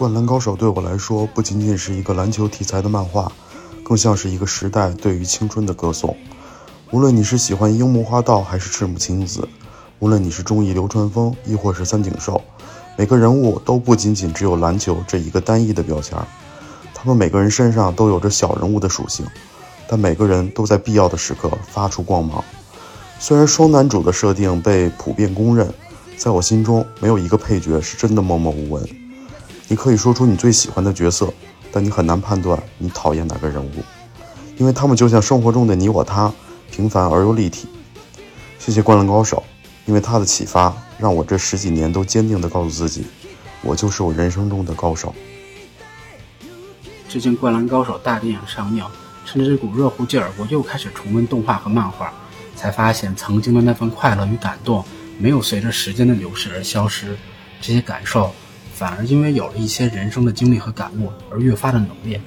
灌篮高手对我来说，不仅仅是一个篮球题材的漫画，更像是一个时代对于青春的歌颂。无论你是喜欢樱木花道还是赤木晴子，无论你是中意流川枫亦或是三井寿，每个人物都不仅仅只有篮球这一个单一的标签，他们每个人身上都有着小人物的属性，但每个人都在必要的时刻发出光芒。虽然双男主的设定被普遍公认，在我心中没有一个配角是真的默默无闻。你可以说出你最喜欢的角色，但你很难判断你讨厌哪个人物，因为他们就像生活中的你我他，平凡而又立体。谢谢《灌篮高手》，因为他的启发，让我这十几年都坚定地告诉自己，我就是我人生中的高手。最近《灌篮高手》大电影上映，趁着这股热乎劲儿，我又开始重温动画和漫画，才发现曾经的那份快乐与感动，没有随着时间的流逝而消失，这些感受。反而因为有了一些人生的经历和感悟而越发的浓烈。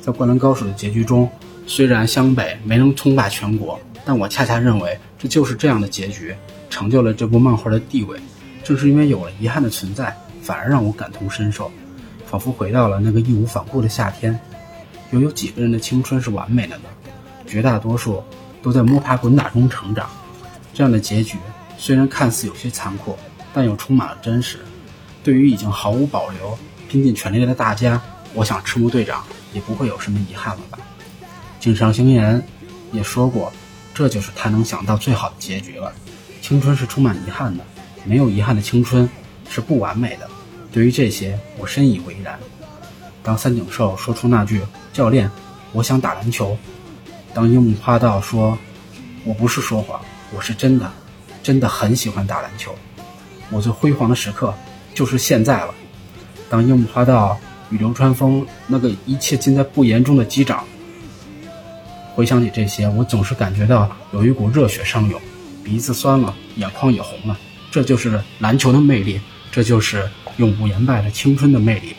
在《灌篮高手》的结局中，虽然湘北没能称霸全国，但我恰恰认为这就是这样的结局，成就了这部漫画的地位。正是因为有了遗憾的存在，反而让我感同身受，仿佛回到了那个义无反顾的夏天。又有几个人的青春是完美的呢？绝大多数都在摸爬滚打中成长。这样的结局虽然看似有些残酷，但又充满了真实。对于已经毫无保留、拼尽全力的大家，我想赤木队长也不会有什么遗憾了吧？井上行言也说过，这就是他能想到最好的结局了。青春是充满遗憾的，没有遗憾的青春是不完美的。对于这些，我深以为然。当三井寿说出那句“教练，我想打篮球”，当樱木花道说“我不是说谎，我是真的，真的很喜欢打篮球”，我最辉煌的时刻。就是现在了。当樱木花道与流川枫那个一切尽在不言中的击掌，回想起这些，我总是感觉到有一股热血上涌，鼻子酸了，眼眶也红了。这就是篮球的魅力，这就是永不言败的青春的魅力。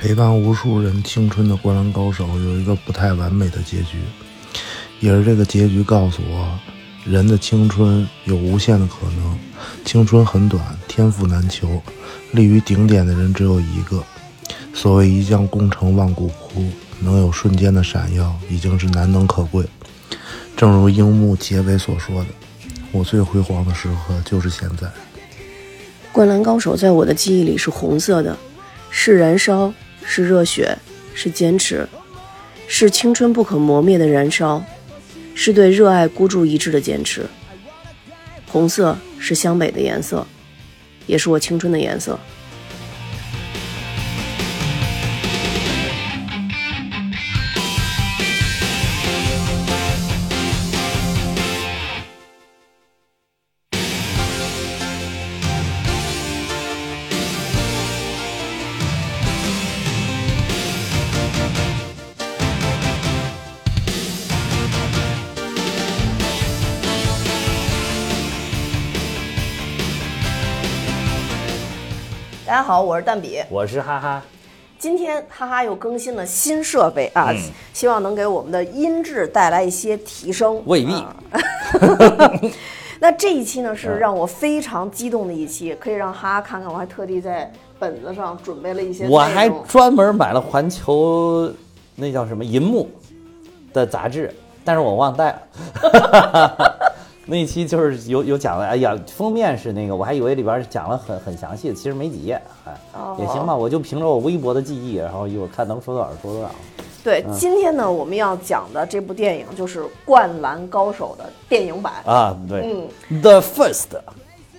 陪伴无数人青春的 灌篮高手有一个不太完美的结局，也是这个结局告诉我。人的青春有无限的可能，青春很短，天赋难求，立于顶点的人只有一个。所谓一将功成万骨枯，能有瞬间的闪耀，已经是难能可贵。正如樱木结尾所说的：“我最辉煌的时刻就是现在。”灌篮高手在我的记忆里是红色的，是燃烧，是热血，是坚持，是青春不可磨灭的燃烧。是对热爱孤注一掷的坚持。红色是湘北的颜色，也是我青春的颜色。是蛋比，我是哈哈。今天哈哈又更新了新设备啊，希望能给我们的音质带来一些提升。未必。那这一期呢是让我非常激动的一期，可以让哈哈看看。我还特地在本子上准备了一些，我还专门买了环球那叫什么银幕的杂志，但是我忘带了。那一期就是有有讲了，哎呀，封面是那个，我还以为里边讲了很很详细的，其实没几页，哎，也行吧，我就凭着我微薄的记忆，然后一会儿看能说多少说多少。对，今天呢，我们要讲的这部电影就是《灌篮高手》的电影版啊，对，嗯，The First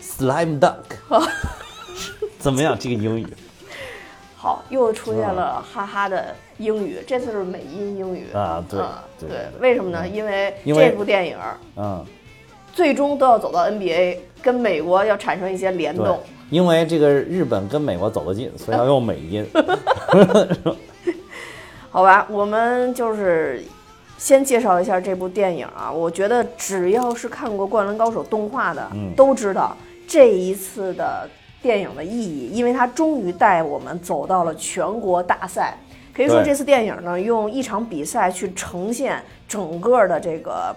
Slime Dunk，怎么样？这个英语？好，又出现了哈哈的英语，这次是美音英语啊，对对，为什么呢？因为这部电影，嗯。最终都要走到 NBA，跟美国要产生一些联动。因为这个日本跟美国走得近，所以要用美音。好吧，我们就是先介绍一下这部电影啊。我觉得只要是看过《灌篮高手》动画的，都知道这一次的电影的意义，因为它终于带我们走到了全国大赛。可以说，这次电影呢，用一场比赛去呈现整个的这个。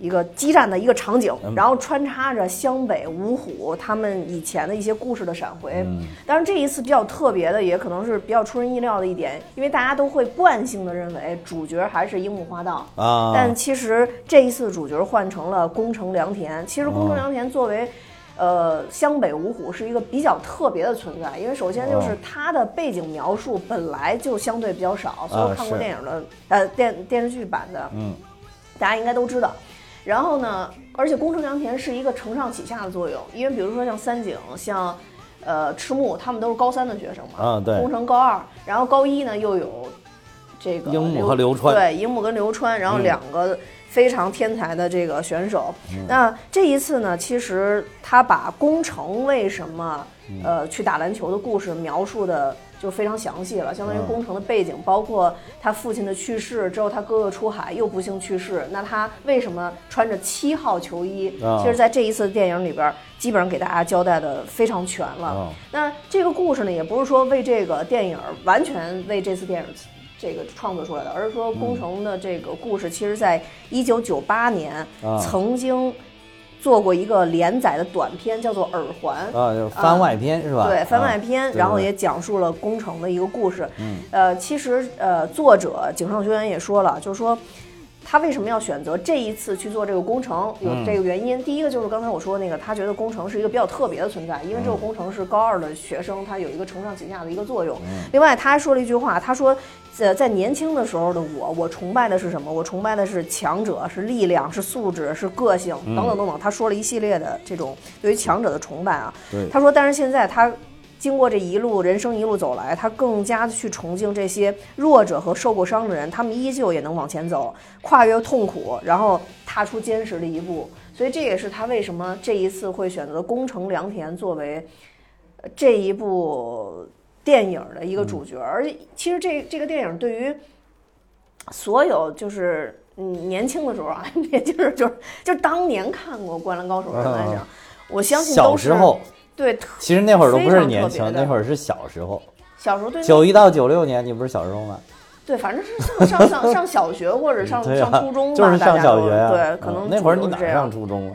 一个激战的一个场景，嗯然后穿插着湘北、五虎他们以前的一些故事的闪回。嗯当然，这一次比较特别的，也可能是比较出人意料的一点，因为大家都会惯性的认为主角还是樱木花道。啊，但其实这一次主角换成了宫城良田。其实宫城良田作为，呃，湘北五虎是一个比较特别的存在，因为首先就是哦它的背景描述本来就相对比较少，所有看过电影的、呃电电视剧版的，嗯，大家应该都知道。然后呢，而且宫城良田是一个承上启下的作用，因为比如说像三井，像呃赤木，他们都是高三的学生嘛，啊对。宫城高二，然后高一呢又有这个樱木和流川。对，樱木跟流川，然后嗯两个非常天才的这个选手。那这一次呢，其实他把宫城为什么嗯。呃去打篮球的故事描述的就非常详细了，相当于工程的背景，包括他父亲的去世之后，他哥哥出海又不幸去世，那他为什么穿着七号球衣？啊其实，在这一次的电影里边，基本上给大家交代的非常全了。啊那这个故事呢，也不是说为这个电影完全为这次电影这个创作出来的，而是说工程的这个故事，其实在一九九八年啊曾经做过一个连载的短片，叫做《耳环》。啊，就是番外篇是吧？对番外啊篇，然后也讲述了宫城的一个故事。嗯，呃，其实呃，作者井上学员也说了，就是说他为什么要选择这一次去做这个工程，有嗯这个原因。第一个就是刚才我说的那个，他觉得工程是一个比较特别的存在，因为这个嗯工程是高二的学生，他有一个承上启下的一个作用。嗯另外，他还说了一句话，他说。呃，在年轻的时候的我，我崇拜的是什么？我崇拜的是强者，是力量，是素质，是个性，嗯等等等等。他说了一系列的这种对于强者的崇拜啊。他说，但是现在他经过这一路人生一路走来，他更加的去崇敬这些弱者和受过伤的人，他们依旧也能往前走，跨越痛苦，然后踏出坚实的一步。所以这也是他为什么这一次会选择宫城良田作为呃这一部电影的一个主角。而其实这这个电影对于所有就是。嗯，年轻的时候啊，也就是就是就当年看过《灌篮高手》的人来讲，啊我相信小时候，对其实那会儿都不是年轻，那会儿是小时候。小时候对九一到九六年，你不是小时候吗？对，反正是上上上上小学或者上、啊上初中吧，就是上小学呀。对，可能嗯那会儿你哪上初中了？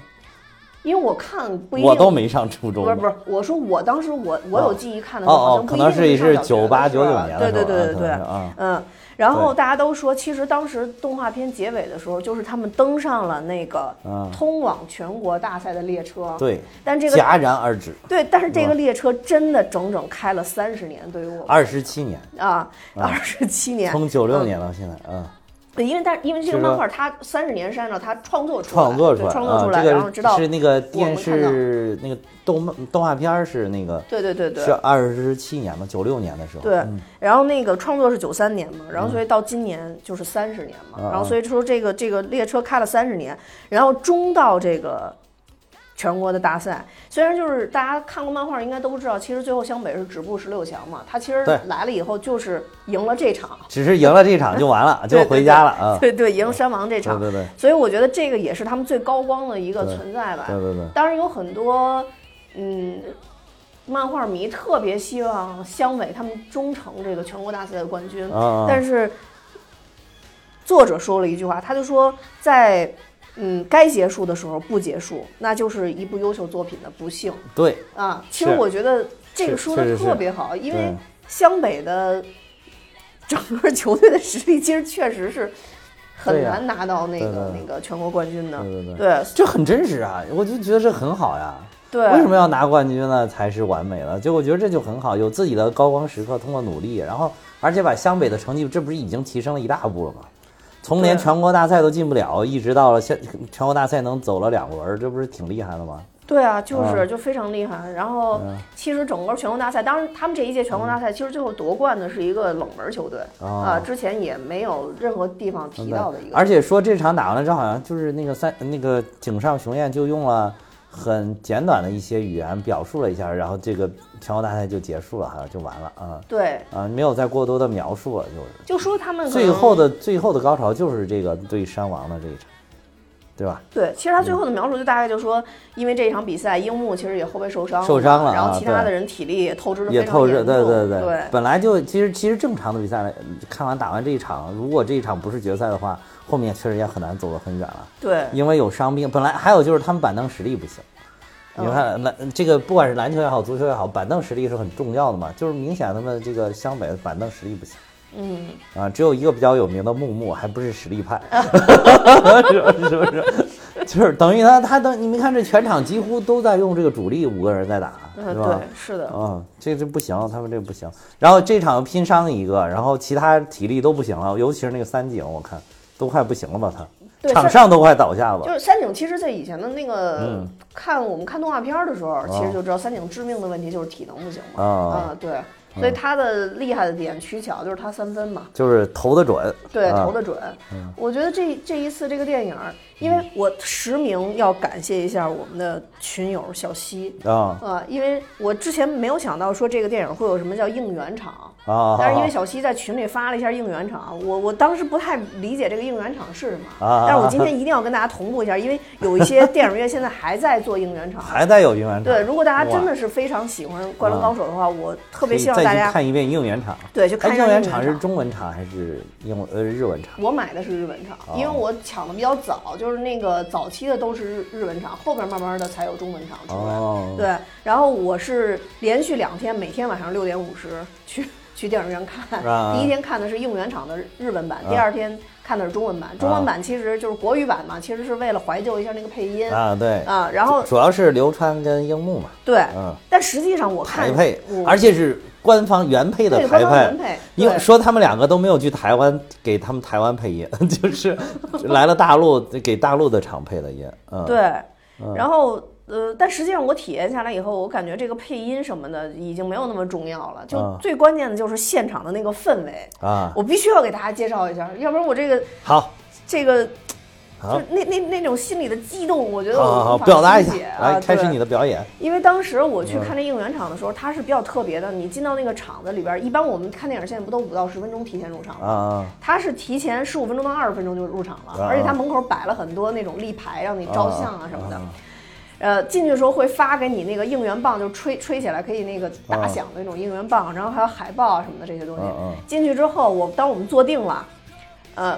因为我看不一定，我都没上初中。不是不是，我说我当时我我有记忆看的时哦候，好哦像不一可能是定上小学98的时候99年的对对对对对嗯。然后大家都说，其实当时动画片结尾的时候，就是他们登上了那个嗯通往全国大赛的列车。对，但这个戛然而止。对，但是这个列车真的整整开了三十年，对于我二十七年，啊，二十七年，从九六嗯年到现在，嗯，对，因为但因为这个漫画它三十年是按照它创作出来，对创作出来，啊创作出来，然后知道是那个电视那个动漫动画片儿是那个对对对对。是二十七年嘛，九六年的时候，对嗯，然后那个创作是九三年嘛，然后所以到今年就是三十年嘛，嗯然后所以说这个这个列车开了三十年，然后中到这个全国的大赛。虽然就是大家看过漫画应该都知道，其实最后湘北是止步十六强嘛，他其实来了以后就是赢了这场，只是赢了这场就完了，就回家了啊，对对，赢山王这场，对对对。所以我觉得这个也是他们最高光的一个存在吧。对对对，当然有很多，嗯，漫画迷特别希望湘北他们终成这个全国大赛的冠军，啊，但是作者说了一句话，他就说在嗯该结束的时候不结束，那就是一部优秀作品的不幸对，啊。其实我觉得这个说的特别好，因为湘北的 整个球队的实力其实确实是很难拿到那个那个全国冠军的。对对对对这很真实啊，我就觉得这很好呀。对，为什么要拿冠军呢？才是完美了。就我觉得这就很好，有自己的高光时刻，通过努力，然后而且把湘北的成绩，这不是已经提升了一大步了吗？从连全国大赛都进不了，一直到了现全国大赛能走了两轮，这不是挺厉害的吗？对啊，就是嗯就非常厉害。然后嗯其实整个全国大赛，当然他们这一届全国大赛其实最后夺冠的是一个冷门球队哦啊，之前也没有任何地方提到的一个。而且说这场打完了之后，好像就是那个三那个井上雄彦就用了很简短的一些语言表述了一下，然后这个全国大赛就结束了，哈就完了啊。对，啊，没有再过多的描述了，就是。就说他们最后的最后的高潮就是这个对山王的这一场。对吧？对，其实他最后的描述就大概就说，因为这一场比赛，樱木其实也后背受伤受伤了啊然后其他的人体力也透支了也透支，对对对对本来就其实其实正常的比赛，看完打完这一场，如果这一场不是决赛的话，后面确实也很难走得很远了，对因为有伤病。本来还有就是他们板凳实力不行。你看篮这个不管是篮球也好，足球也好，板凳实力是很重要的嘛。就是明显他们这个湘北的板凳实力不行嗯，啊，只有一个比较有名的木木，还不是实力派，是不是？是不是？就是等于他他等你没看这全场几乎都在用这个主力五个人在打，呃是吧？对，是的，嗯，这这不行，他们这不行。然后这场拼伤一个，然后其他体力都不行了，尤其是那个三井，我看都快不行了吧？他场上都快倒下了。就是三井，其实在以前的那个、嗯看我们看动画片的时候，其实就知道三井致命的问题就是体能不行嘛。啊啊，对，所以他的厉害的点取巧就是他三分嘛，就是投的准，对，啊投的准。我觉得这这一次这个电影儿，因为我实名要感谢一下我们的群友小西。啊啊，因为我之前没有想到说这个电影会有什么叫应援场，啊！但是因为小西在群里发了一下应援场，我我当时不太理解这个应援场是什么，啊但是我今天一定要跟大家同步一下，因为有一些电影院现在还在做应援场。还在有应援场。对，如果大家真的是非常喜欢《灌篮高手》的话，我特别希望大家看一遍应援场。对去看应援场场是中文场还是英呃日文场？我买的是日文场，因为我抢的比较早，就是那个早期的都是日日文场，后边慢慢的才有中文场出来。哦，对，然后我是连续两天，每天晚上六点五十去去电影院看。啊第一天看的是应援场的日文版，第二天看的是中文版。中文版其实就是国语版嘛，其实是为了怀旧一下那个配音啊对，啊然后主要是流川跟樱木嘛，对，嗯但实际上我看台配，而且是官方原配的对台配对因为说他们两个都没有去台湾给他们台湾配音，就是来了大陆给大陆的厂配的音，嗯，对，然后呃，但实际上我体验下来以后，我感觉这个配音什么的已经没有那么重要了，就嗯最关键的就是现场的那个氛围。啊，我必须要给大家介绍一下，要不然我这个好，这个。就那那那种心里的激动，我觉得我无法表达一下来开始你的表演，因为当时我去看这应援场的时候，它是比较特别的。你进到那个场子里边，一般我们看电影现在不都五到十分钟提前入场吗？啊啊它是提前十五分钟到二十分钟就入场了，啊而且它门口摆了很多那种立牌让你照相啊什么的啊。呃，进去的时候会发给你那个应援棒，就吹吹起来可以那个打响的那种应援棒，然后还有海报啊什么的这些东西。进去之后，我当我们坐定了，呃。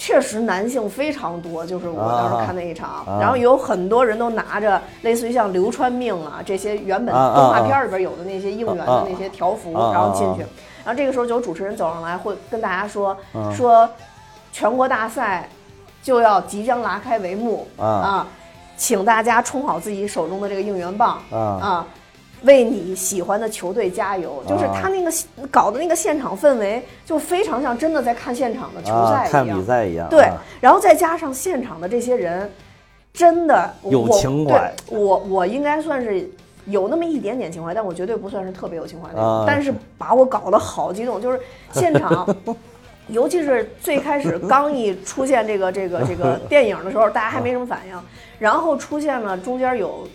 确实男性非常多，就是我当时看那一场，啊然后有很多人都拿着类似于像流川命啊这些原本动画片里边有的那些应援啊的那些条幅，然后进去。啊，然后这个时候就有主持人走上来，会跟大家说嗯。说全国大赛就要即将拉开帷幕啊请大家充好自己手中的这个应援棒啊为你喜欢的球队加油！就是啊他那个搞的那个现场氛围，就非常像真的在看现场的球啊，赛一样。看比赛一样，对啊，然后再加上现场的这些人，真的有我情怀对我我应该算是有那么一点点情怀，但我绝对不算是特别有情怀那种。啊但是把我搞得好激动，就是现场。尤其是最开始刚一出现这个 这个这个 电影的时候，大家还没什么反应，然后出现了中间有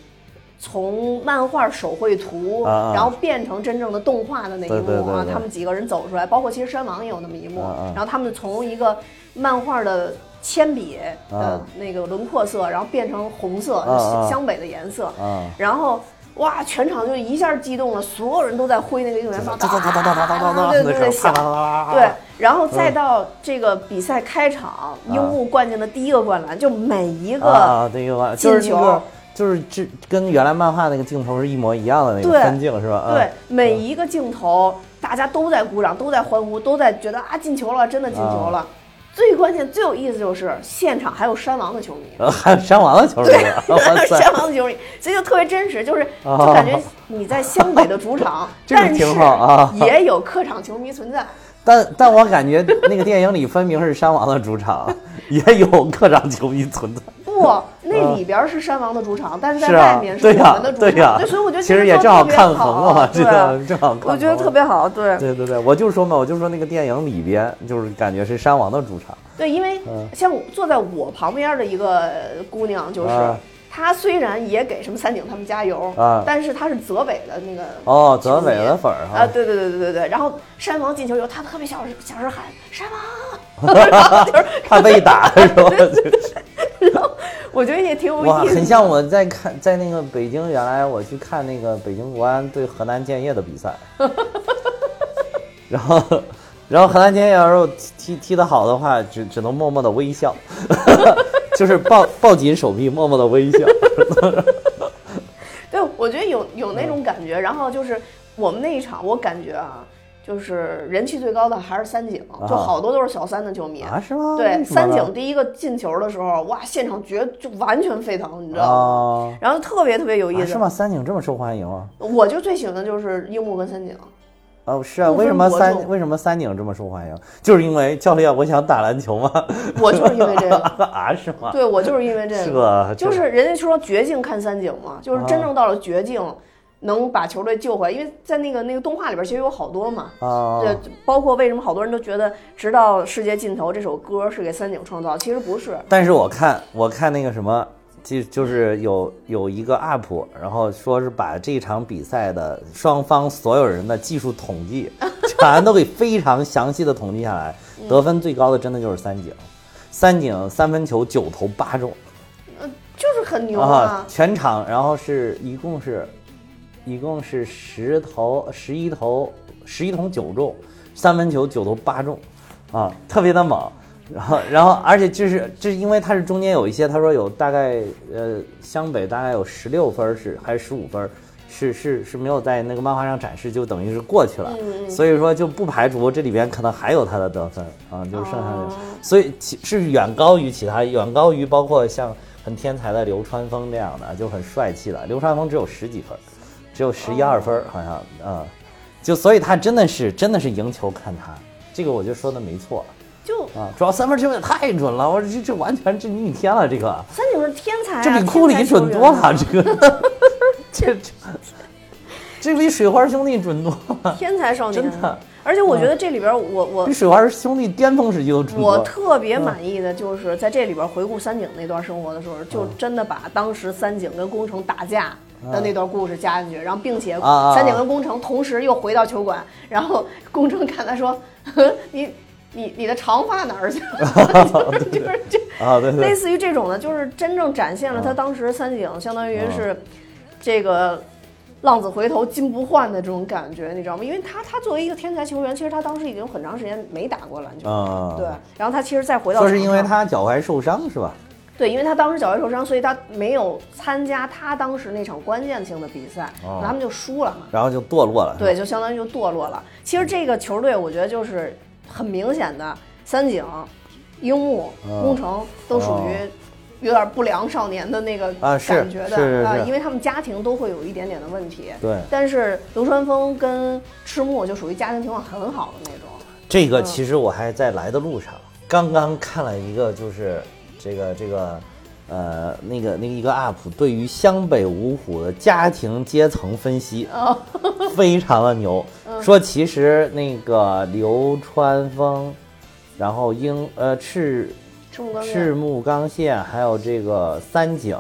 从漫画手绘图，然后变成真正的动画的那一幕啊，对他们几个人走出来，包括其实山王也有那么一幕，然后他们从一个漫画的铅笔的啊那个轮廓色，然后变成红色，啊啊。湘北的颜色，啊。然后。哇！全场就一下激动了，所有人都在挥那个应援棒，哒哒哒哒哒哒哒哒哒，对对对，响对，然后再到这个比赛开场，樱木灌进的第一个灌篮，就每一个啊，那个就是进球，就是这跟原来漫画那个镜头是一模一样的那个分镜是吧？嗯对，每一个镜头，大家都在鼓掌，都在欢呼，都在觉得啊进球了，真的进球了。最关键、最有意思就是现场还有山王的球迷，呃 还有山王的球迷对，山王的球迷，所以就特别真实，就是啊。就感觉你在湘北的主场，这是挺好啊。也有客场球迷存在。但但我感觉那个电影里分明是山王的主场，也有客场球迷存在。不，那里边是山王的主场，但是在外面，是我们的，主场。对呀，所以我觉得其实也正好看衡了嘛，对这个 正好。我觉得特别好，对对对对，我就说嘛，我就说那个电影里边就是感觉是山王的主场对，因为嗯像我坐在我旁边的一个姑娘，就是啊她虽然也给什么三井他们加油啊但是她是泽北的那个哦，泽北的粉儿啊，对对对对对对，然后山王进球以后，她特别小声小声喊山王，然后就是怕被打是吧？我觉得也挺有，意思的。很像我在看，在那个北京，原来我去看那个北京国安对河南建业的比赛，然后，然后河南建业要是踢踢踢得好的话，只只能默默的微笑，就是抱抱紧手臂，默默的微笑。对，我觉得有有那种感觉。然后就是我们那一场，我感觉啊，就是人气最高的还是三井，就好多都是小三的球迷。啊，是吗？对，三井第一个进球的时候，哇，现场绝就完全沸腾，你知道吗？啊，然后特别特别有意思。啊是吗？三井这么受欢迎啊？我就最喜欢的就是樱木跟三井。哦，是啊，为什么三为什么三井这么受欢迎？就是因为教练，我想打篮球吗？我就是因为这个，啊，是吗？对我就是因为这是个，吧？就是人家说绝境看三井嘛，就是真啊正到了绝境，能把球队救回来。因为在那个那个动画里边，其实有好多嘛，啊，对，包括为什么好多人都觉得《直到世界尽头》这首歌是给三井创造，其实不是。但是我看我看那个什么，就就是有有一个 UP，然后说是把这场比赛的双方所有人的技术统计全都给非常详细的统计下来，得分最高的真的就是三井，三井三分球九投八中呃就是很牛啊啊，！全场然后是一共是，一共是十投十一投十一投九中，三分球九投八中，啊，特别的猛。然后，然后，而且就是，这是因为他是中间有一些，他说有大概呃湘北大概有十六分儿是还是十五分儿，是是是没有在那个漫画上展示，就等于是过去了。嗯所以说就不排除这里边可能还有他的得分啊，就是剩下的，哦所以其是远高于其他，远高于包括像很天才的流川枫这样的，就很帅气的。流川枫只有十几分儿，只有十一二分儿，好像嗯、就所以他真的是真的是赢球看他，这个我就说的没错。就啊，主要三分球也太准了，我这这完全这逆天了，这个三井是天才、啊，这比库里准多了，啊。这个 这这这比水花兄弟准多了，天才少年，真的。而且我觉得这里边我我比水花兄弟巅峰时期都准我。特别满意的就是在这里边回顾三井那段生活的时候，就真的把当时三井跟工程打架的那段故事加进去，然后并且三井跟宫城同时又回到球馆，然后宫城看他说：“呵你你你的长发哪儿去了？” 就是就是这。啊，类似于这种的，就是真正展现了他当时三井相当于是这个浪子回头金不换的这种感觉，你知道吗？因为他他作为一个天才球员，其实他当时已经很长时间没打过篮球，了，对，然后他其实再回到说是因为他脚踝受伤是吧？对，因为他当时脚踝受伤，所以他没有参加他当时那场关键性的比赛，哦他们就输了嘛。然后就堕落了。对，，就相当于就堕落了。其实这个球队，我觉得就是很明显的，三井、樱木、嗯宫城都属于有点不良少年的那个啊感觉的啊，是因为他们家庭都会有一点点的问题。对但是流川枫跟赤木就属于家庭情况很好的那种。这个嗯其实我还在来的路上，刚刚看了一个，就是这个这个，呃，那个那个一个 UP 对于湘北五虎的家庭阶层分析，哦 非常的牛。嗯说其实那个流川枫，然后樱呃赤赤木刚赤木刚宪还有这个三井，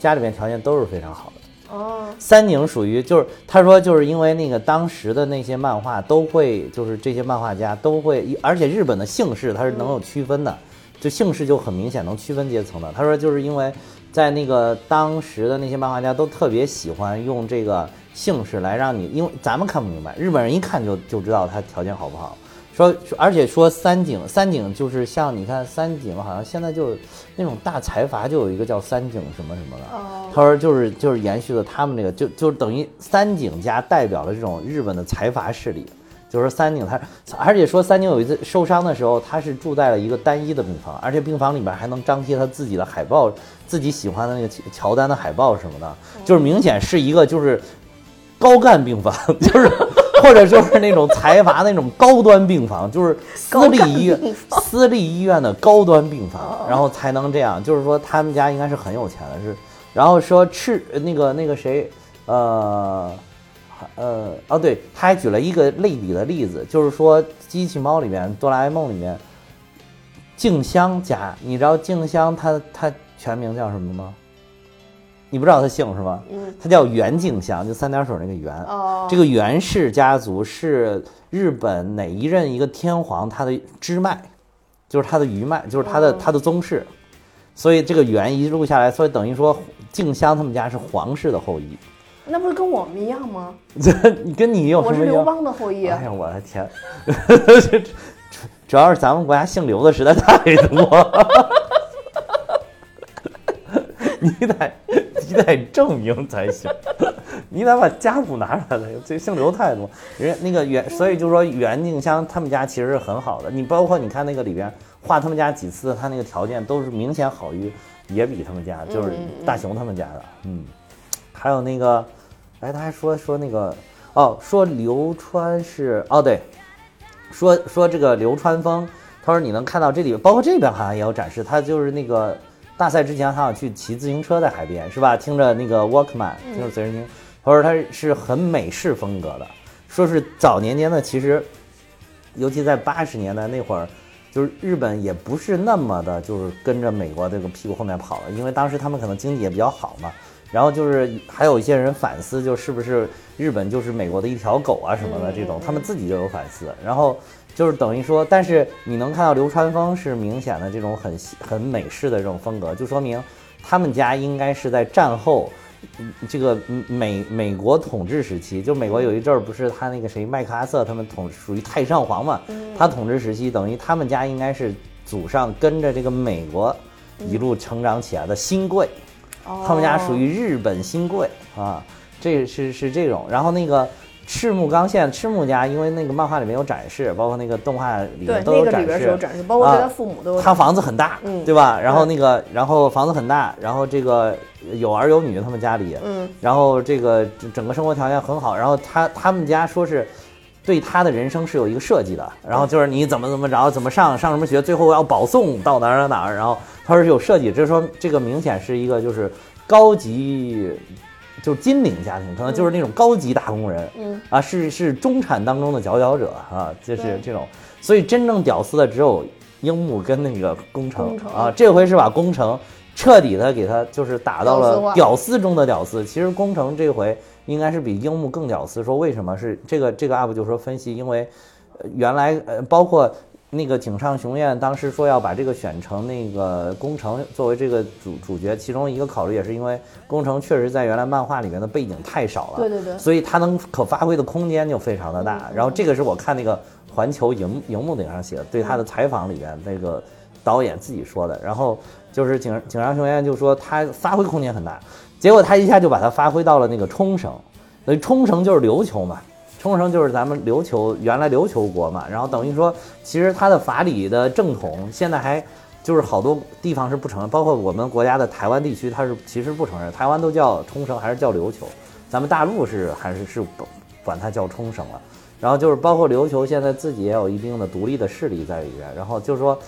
家里面条件都是非常好的。哦，三井属于就是他说就是因为那个当时的那些漫画都会就是这些漫画家都会，而且日本的姓氏它是能有区分的，就姓氏就很明显能区分阶层的。他说就是因为在那个当时的那些漫画家都特别喜欢用这个姓氏来让你，因为咱们看不明白，日本人一看就就知道他条件好不好。说，而且说三井，三井就是像你看三井，好像现在就那种大财阀就有一个叫三井什么什么的。哦，他说就是就是延续了他们那个，就就等于三井家代表了这种日本的财阀势力。就是三井他，而且说三井有一次受伤的时候，他是住在了一个单一的病房，而且病房里面还能张贴他自己的海报，自己喜欢的那个乔丹的海报什么的，就是明显是一个就是高干病房，就是或者就是那种财阀那种高端病房，就是私立医院私立医院的高端病房，然后才能这样。就是说他们家应该是很有钱的，是。然后说赤那个那个谁，呃，呃，哦，对，他还举了一个类比的例子，就是说机器猫里面、哆啦 A 梦里面，静香家，你知道静香她她全名叫什么吗？你不知道她姓是吗？嗯，她叫袁静香，就三点水那个袁。哦，这个袁氏家族是日本哪一任一个天皇他的支脉，就是他的余脉，就是他的、哦他的宗室，所以这个源一路下来，所以等于说静香他们家是皇室的后裔。那不是跟我们一样吗？这你跟你有什我是刘？邦的后裔啊哎。呀，我的天！主要是咱们国家姓刘的实在太多，你得你得证明才行，你得把家谱拿出来才行。这姓刘太多，人家那个袁，所以就说袁静香他们家其实是很好的。你包括你看那个里边画他们家几次，他那个条件都是明显好于也比他们家，就是大雄他们家的。嗯，还有那个，哎，他还说说那个哦，说流川是哦对，说说这个流川枫，他说你能看到这里，包括这边好像也有展示，他就是那个大赛之前他想去骑自行车在海边，是吧？听着那个 Walkman，听着随身听，他说他是很美式风格的，说是早年间的其实，尤其在八十年代那会儿。就是日本也不是那么的，就是跟着美国这个屁股后面跑了，因为当时他们可能经济也比较好嘛。然后就是还有一些人反思，就是不是日本就是美国的一条狗啊什么的这种，他们自己就有反思。然后就是等于说，但是你能看到流川枫是明显的这种很很美式的这种风格，就说明他们家应该是在战后。嗯这个美美国统治时期，就美国有一阵儿不是他那个谁麦克阿瑟他们统属于太上皇嘛，他统治时期等于他们家应该是祖上跟着这个美国一路成长起来的新贵，他们家属于日本新贵啊，这是是这种。然后那个赤木刚宪赤木家，因为那个漫画里面有展示，包括那个动画里，面都有展那个里边是有示。展示，包括他父母都有展示。他房子很大，嗯对吧？然后那个，然后房子很大，然后这个有儿有女，他们家里，嗯，然后这个整整个生活条件很好，然后他他们家说是对他的人生是有一个设计的，然后就是你怎么怎么着，怎么上上什么学，最后要保送到哪儿哪儿哪儿，然后他是有设计，就是说这个明显是一个就是高级。就是金领家庭，可能就是那种高级打工人，嗯啊，是是中产当中的佼佼者啊，就是这种，所以真正屌丝的只有樱木跟那个宫城宫城啊，这回是把宫城彻底的给他就是打到了屌丝中的屌丝。其实宫城这回应该是比樱木更屌丝。说为什么是这个这个 UP 就说分析，因为呃原来呃包括那个井上雄彦当时说要把这个选成那个宫城作为这个主主角，其中一个考虑也是因为宫城确实在原来漫画里面的背景太少了，对对对所以他能可发挥的空间就非常的大。然后这个是我看那个环球荧荧幕顶上写的，对他的采访里边那个导演自己说的。然后就是井井上雄彦就说他发挥空间很大，结果他一下就把它发挥到了那个冲绳，所以冲绳就是琉球嘛。冲绳就是咱们琉球原来琉球国嘛，然后等于说，其实它的法理的正统现在还就是好多地方是不承认，包括我们国家的台湾地区，它是其实不承认，台湾都叫冲绳还是叫琉球，咱们大陆是还是是管管它叫冲绳了。然后就是包括琉球现在自己也有一定的独立的势力在里边，然后就是说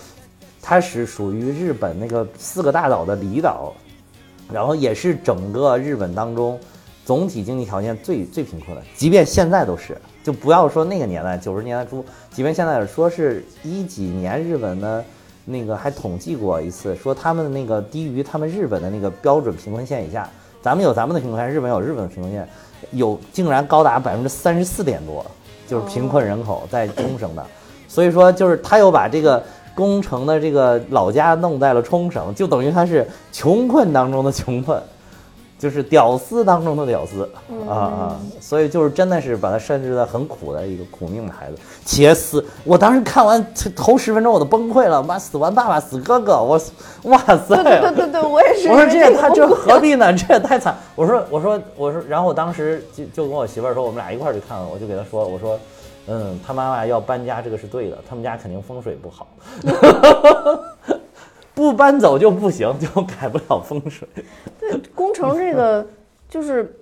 它是属于日本那个四个大岛的离岛，然后也是整个日本当中总体经济条件最最贫困的，即便现在都是，就不要说那个年代九十年代初，即便现在说是一几年日本的那个还统计过一次，说他们那个低于他们日本的那个标准贫困线以下，咱们有咱们的贫困线，日本有日本的贫困线，有竟然高达百分之三十四点多，就是贫困人口在冲绳的，所以说就是他又把这个。工程的这个老家弄在了冲绳，就等于他是穷困当中的穷困，就是屌丝当中的屌丝啊啊！所以就是真的是把他设置的很苦的一个苦命的孩子。杰斯，我当时看完头十分钟我都崩溃了，妈死完爸爸死哥哥，我哇塞！对对对我也是。我说这也他这何必呢？这也太惨！我说我说我说，然后我当时就就跟我媳妇儿说，我们俩一块儿去看了，我就给她说，我说，嗯，他妈妈要搬家，这个是对的，他们家肯定风水不好，不搬走就不行，就改不了风水。对工程这个 就是。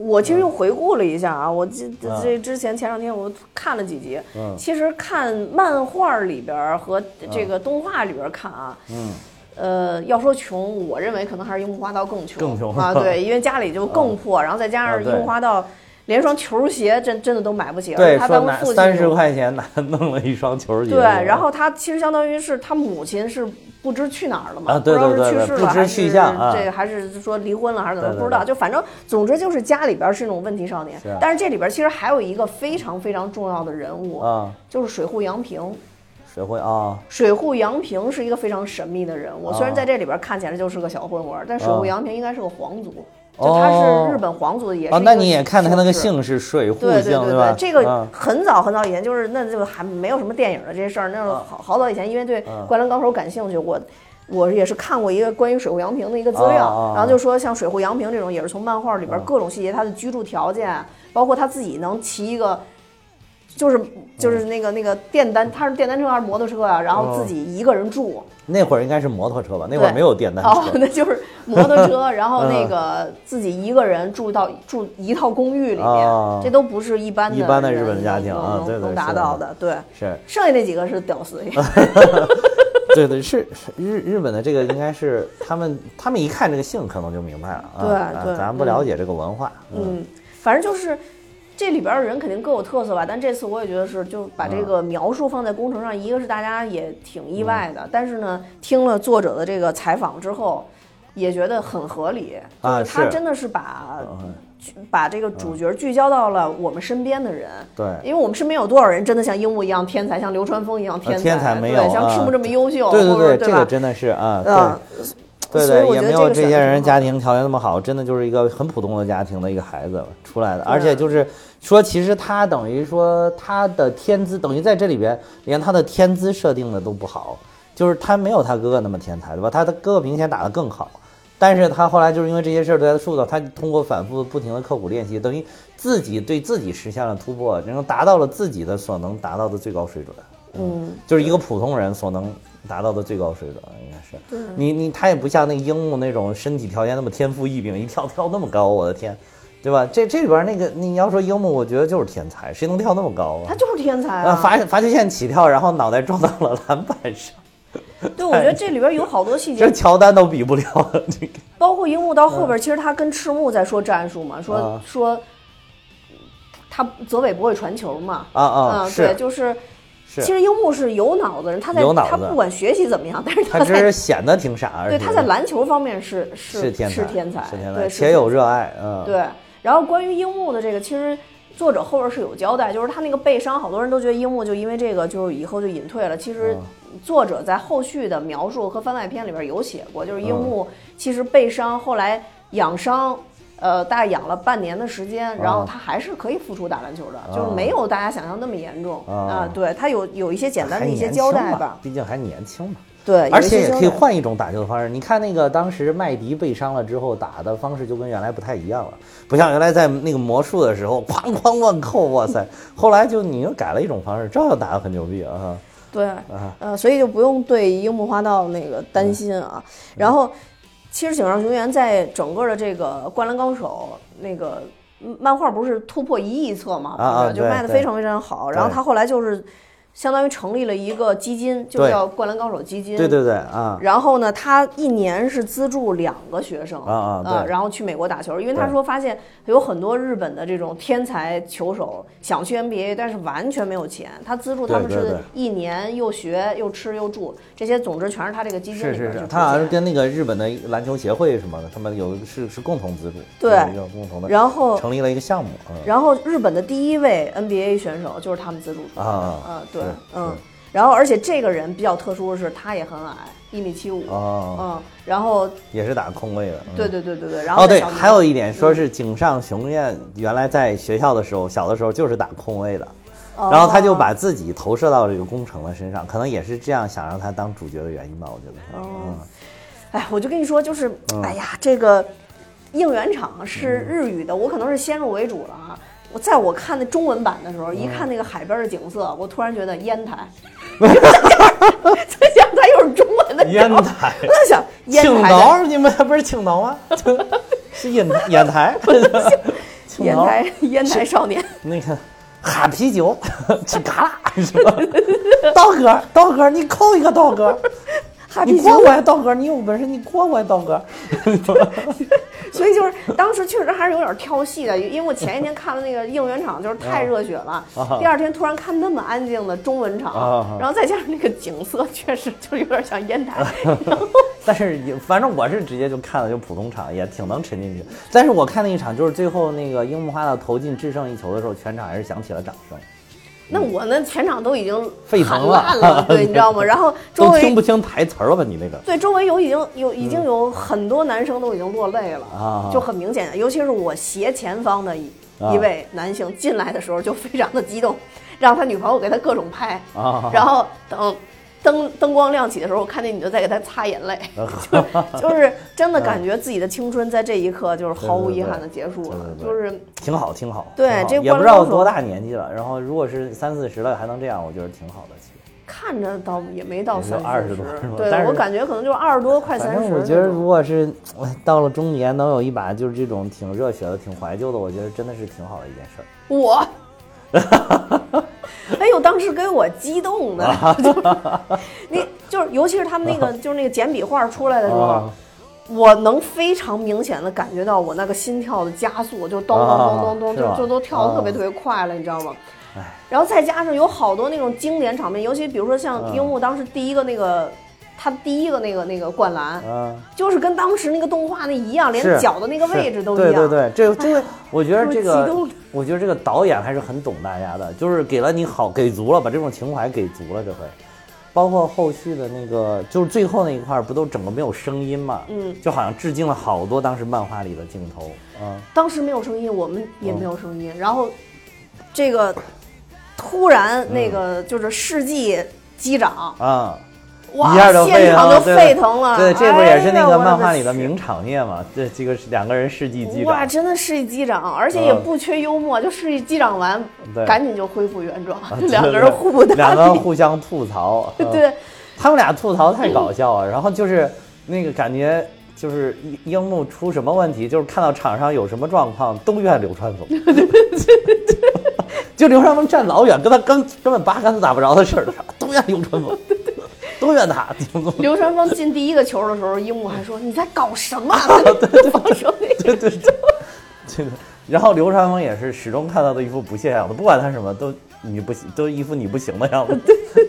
我其实又回顾了一下啊，我这嗯。这之前前两天我看了几集，嗯。其实看漫画里边儿和这个动画里边儿看啊，嗯，呃，要说穷，我认为可能还是樱木花道更穷，更穷啊，对，因为家里就更破，然后再加上樱木花道连双球鞋真真的都买不起，而对，且他当父亲三十就块钱拿弄了一双球鞋，对，然后他其实相当于是他母亲是不知去哪儿了嘛，啊对不知道对对是去世了对不知还是去向啊这个还是说离婚了还是怎么对对不知道，就反正总之就是家里边是那种问题少年但是这里边其实还有一个非常非常重要的人物，啊，就是水户洋平。水户啊，水户洋平是一个非常神秘的人物，虽然在这里边看起来就是个小混混，但水户洋平应该是个皇族，就他是日本皇族的，也是哦那你也看他那个姓是水户对对吧？对对，这个嗯很早很早以前，就是那就还没有什么电影的这些事儿，那是好好早以前，因为对嗯《灌篮高手》感兴趣，我我也是看过一个关于水户洋平的一个资料，然后就说像水户洋平这种，也是从漫画里边嗯各种细节，他的居住条件，包括他自己能骑一个。就是就是那个那个电单，他是电单车还是摩托车啊？然后自己一个人住，那会儿应该是摩托车吧？那会儿没有电单哦，车。那就是摩托车，然后那个 自己一个人住到住一套公寓里面，哦这都不是一般的一般的日本人家庭能能啊对对能达到的。对，是，剩下那几个是屌丝。对对是是日日本的这个应该是他们他们一看这个姓可能就明白了啊。对啊对咱不了解这个文化。嗯，反正就是这里边的人肯定各有特色吧。但这次我也觉得是，就把这个描述放在工程上，一个是大家也挺意外的，但是呢，听了作者的这个采访之后，也觉得很合理。啊就是他真的是把嗯把这个主角聚焦到了我们身边的人。对。因为我们身边有多少人真的像樱木一样天才，像流川枫一样天才，呃天才没有对，像啊赤木这么优秀，对对对这个真的是啊，嗯，对。对对，所以我觉得也没有这些人家庭条件那么好，真的就是一个很普通的家庭的一个孩子出来的，而且就是说，其实他等于说他的天资，等于在这里边连他的天资设定的都不好，就是他没有他哥哥那么天才，对吧？他的哥哥明显打得更好。但是他后来就是因为这些事儿对他塑造，他通过反复不停的刻苦练习，等于自己对自己实现了突破，然后达到了自己的所能达到的最高水准。嗯，就是一个普通人所能达到的最高水准，应该是。你你他也不像那个樱木那种身体条件那么天赋异禀，一跳跳那么高，我的天，对吧？这这里边那个你要说樱木，我觉得就是天才，谁能跳那么高啊？他就是天才啊，啊！罚罚球线起跳，然后脑袋撞到了篮板上，对，我觉得这里边有好多细节 这，乔丹都比不了。这个包括樱木到后边，其实他跟赤木在说战术嘛，说啊说他泽北不会传球嘛，啊啊，嗯，是对，就是。是其实樱木是有脑子的人，他在他不管学习怎么样，但是他只是显得挺傻而已。对他在篮球方面是是是天才，是天才，对，且有热爱，嗯，对，然后关于樱木的这个，其实作者后边是有交代，就是他那个背伤，好多人都觉得樱木就因为这个，就是以后就隐退了。其实嗯作者在后续的描述和番外篇里边有写过，就是樱木嗯其实背伤，后来养伤。呃，大概养了半年的时间，然后啊他还是可以复出打篮球的，啊就是没有大家想象那么严重啊对他有有一些简单的一些交代吧，毕竟还年轻嘛。对，而且也可以换一种打球的方式。你看那个当时麦迪被伤了之后打的方式就跟原来不太一样了，不像原来在那个魔术的时候哐哐乱扣，哇塞！后来就你又改了一种方式，照样打得很牛逼啊！对，呃，所以就不用对樱木花道那个担心啊。然后，其实井上雄彦在整个的这个《灌篮高手》那个漫画不是突破一亿册嘛，啊啊就卖的非常非常好。然后他后来就是相当于成立了一个基金，就叫灌篮高手基金。对对对啊，然后呢，他一年是资助两个学生啊啊呃然后去美国打球，因为他说发现有很多日本的这种天才球手想去 NBA，但是完全没有钱，他资助他们是一年又学又吃又住，这些总之全是他这个基金是是是，里边去出他好像是跟那个日本的篮球协会什么的，他们有是是共同资助，对有一个共同的，然后成立了一个项目，嗯然后日本的第一位 NBA 选手就是他们资助出来的，啊嗯，对是，嗯，然后而且这个人比较特殊的是，他也很矮，一米七五，哦，嗯，然后也是打空位的，嗯。对对对对对，然后哦，对，还有一点，说是井上雄彦原来在学校的时候，小的时候就是打空位的，哦。然后他就把自己投射到这个工程的身上，可能也是这样想让他当主角的原因吧，我觉得。哦。嗯，哎，我就跟你说，就是，哎呀，这个应援场是日语的，我可能是先入为主了啊。我在我看那中文版的时候，一看那个海边的景色，我突然觉得烟台，在想它又是中文的烟台我在想烟青岛，你们不是青岛吗？是烟烟台，烟台烟台少年，那个哈啤酒，吃嘎啦 是吧？道哥，道哥，你扣一个道哥，哈你过过呀，道哥，你有本事你过过呀，道哥。所以就是当时确实还是有点跳戏的，因为我前一天 看了那个应援场，就是太热血了。第二天突然看那么安静的中文场，啊然后再加上那个景色，确实就有点像烟台。但是也反正我是直接就看了就普通场，也挺能沉进去。但是我看那一场，就是最后那个樱木花道投进制胜一球的时候，全场还是响起了掌声。那我那全场都已经喊沸腾烂了，对，你知道吗？然后周都围听不清台词儿了吧？你那个对，周围有已经有已经有很多男生都已经落泪了，啊就很明显，尤其是我斜前方的一、啊一位男性进来的时候就非常的激动，让他女朋友给他各种拍，啊然后等灯灯光亮起的时候，我看见你就在给他擦眼泪，就就是真的感觉自己的青春在这一刻就是毫无遗憾的结束了，就是挺好，挺好。对这也不知道多大年纪了。然后如果是三四十了还能这样，我觉得挺好的。其实看着倒也没到也就三20十多对但我感觉可能就是二十多快三十。正我觉得，如果是到了中年，能有一把就是这种挺热血的、挺怀旧的，我觉得真的是挺好的一件事儿。我，哎呦，当时给我激动的，就是你就是，尤其是他们那个 就是那个简笔画出来的时候，啊。我能非常明显的感觉到我那个心跳的加速，就咚咚咚咚咚，啊就就都跳的特别啊。特别快了，你知道吗？然后再加上有好多那种经典场面，尤其比如说像嗯樱木当时第一个那个。他第一个那个那个灌篮，嗯，就是跟当时那个动画那一样，连脚的那个位置都一样。对对对，这个这个，我觉得这个，我觉得这个导演还是很懂大家的，就是给了你好，给足了，把这种情怀给足了，这回。包括后续的那个，就是最后那一块儿，不都整个没有声音嘛？嗯，就好像致敬了好多当时漫画里的镜头。嗯，当时没有声音，我们也没有声音。然后这个突然那个就是世纪击掌，啊，哇，一下都沸现场就腾，对沸腾了。对，这不也是那个漫画里的？名场面嘛？这这个是两个人世纪击哇，真的世纪击掌，而且也嗯不缺幽默，就世纪击掌完对，赶紧就恢复原状啊，两个人互不搭两个人。互相吐槽。嗯对，他们俩吐槽太搞笑了，然后就是那个感觉，就是樱樱木出什么问题，就是看到场上有什么状况都怨流川枫，就流川枫站老远，跟他根根本八竿子打不着的事儿，都怨流川枫，都怨他。流川枫进第一个球的时候，樱木还说：“你在搞什么？”对对 对，这个，然后流川枫也是始终看到的一副不屑样子，不管他什么都你不行，都一副你不行的样子。对对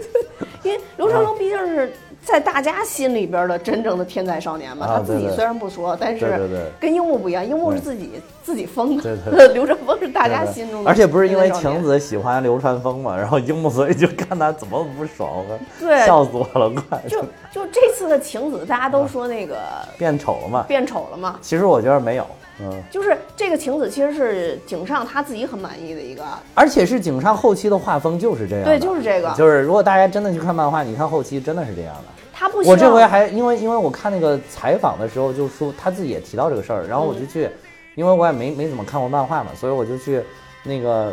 因为流川枫毕竟是在大家心里边的真正的天才少年嘛，他自己虽然不说，但是跟樱木不一样，樱木是自己自己疯的，对对流川枫是大家心中的，而且不是因为晴，子喜欢流川枫嘛，然后樱木所以就看他怎么不爽，我对。笑死我了，快。就就这次的晴子，大家都说那个变丑了嘛。变丑了嘛，其实我觉得没有，嗯，就是这个晴子其实是井上他自己很满意的一个，而且是井上后期的画风就是这样，对，就是这个，就是如果大家真的去看漫画，你看后期真的是这样的。他不希我这回还因为因为我看那个采访的时候，就说他自己也提到这个事儿，然后我就去，因为我也没没怎么看过漫画嘛，所以我就去那个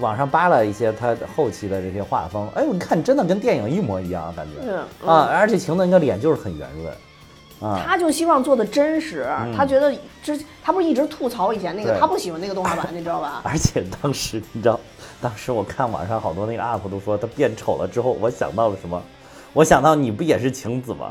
网上扒了一些他后期的这些画风。哎呦，你看真的跟电影一模一样，感觉嗯嗯啊，而且晴子那个脸就是很圆润啊，他就希望做的真实，他觉得之他不是一直吐槽以前那个，他不喜欢那个动画版，你知道吧？而且当时你知道，当时我看网上好多那个 UP 都说他变丑了之后，我想到了什么？我想到你不也是晴子吗？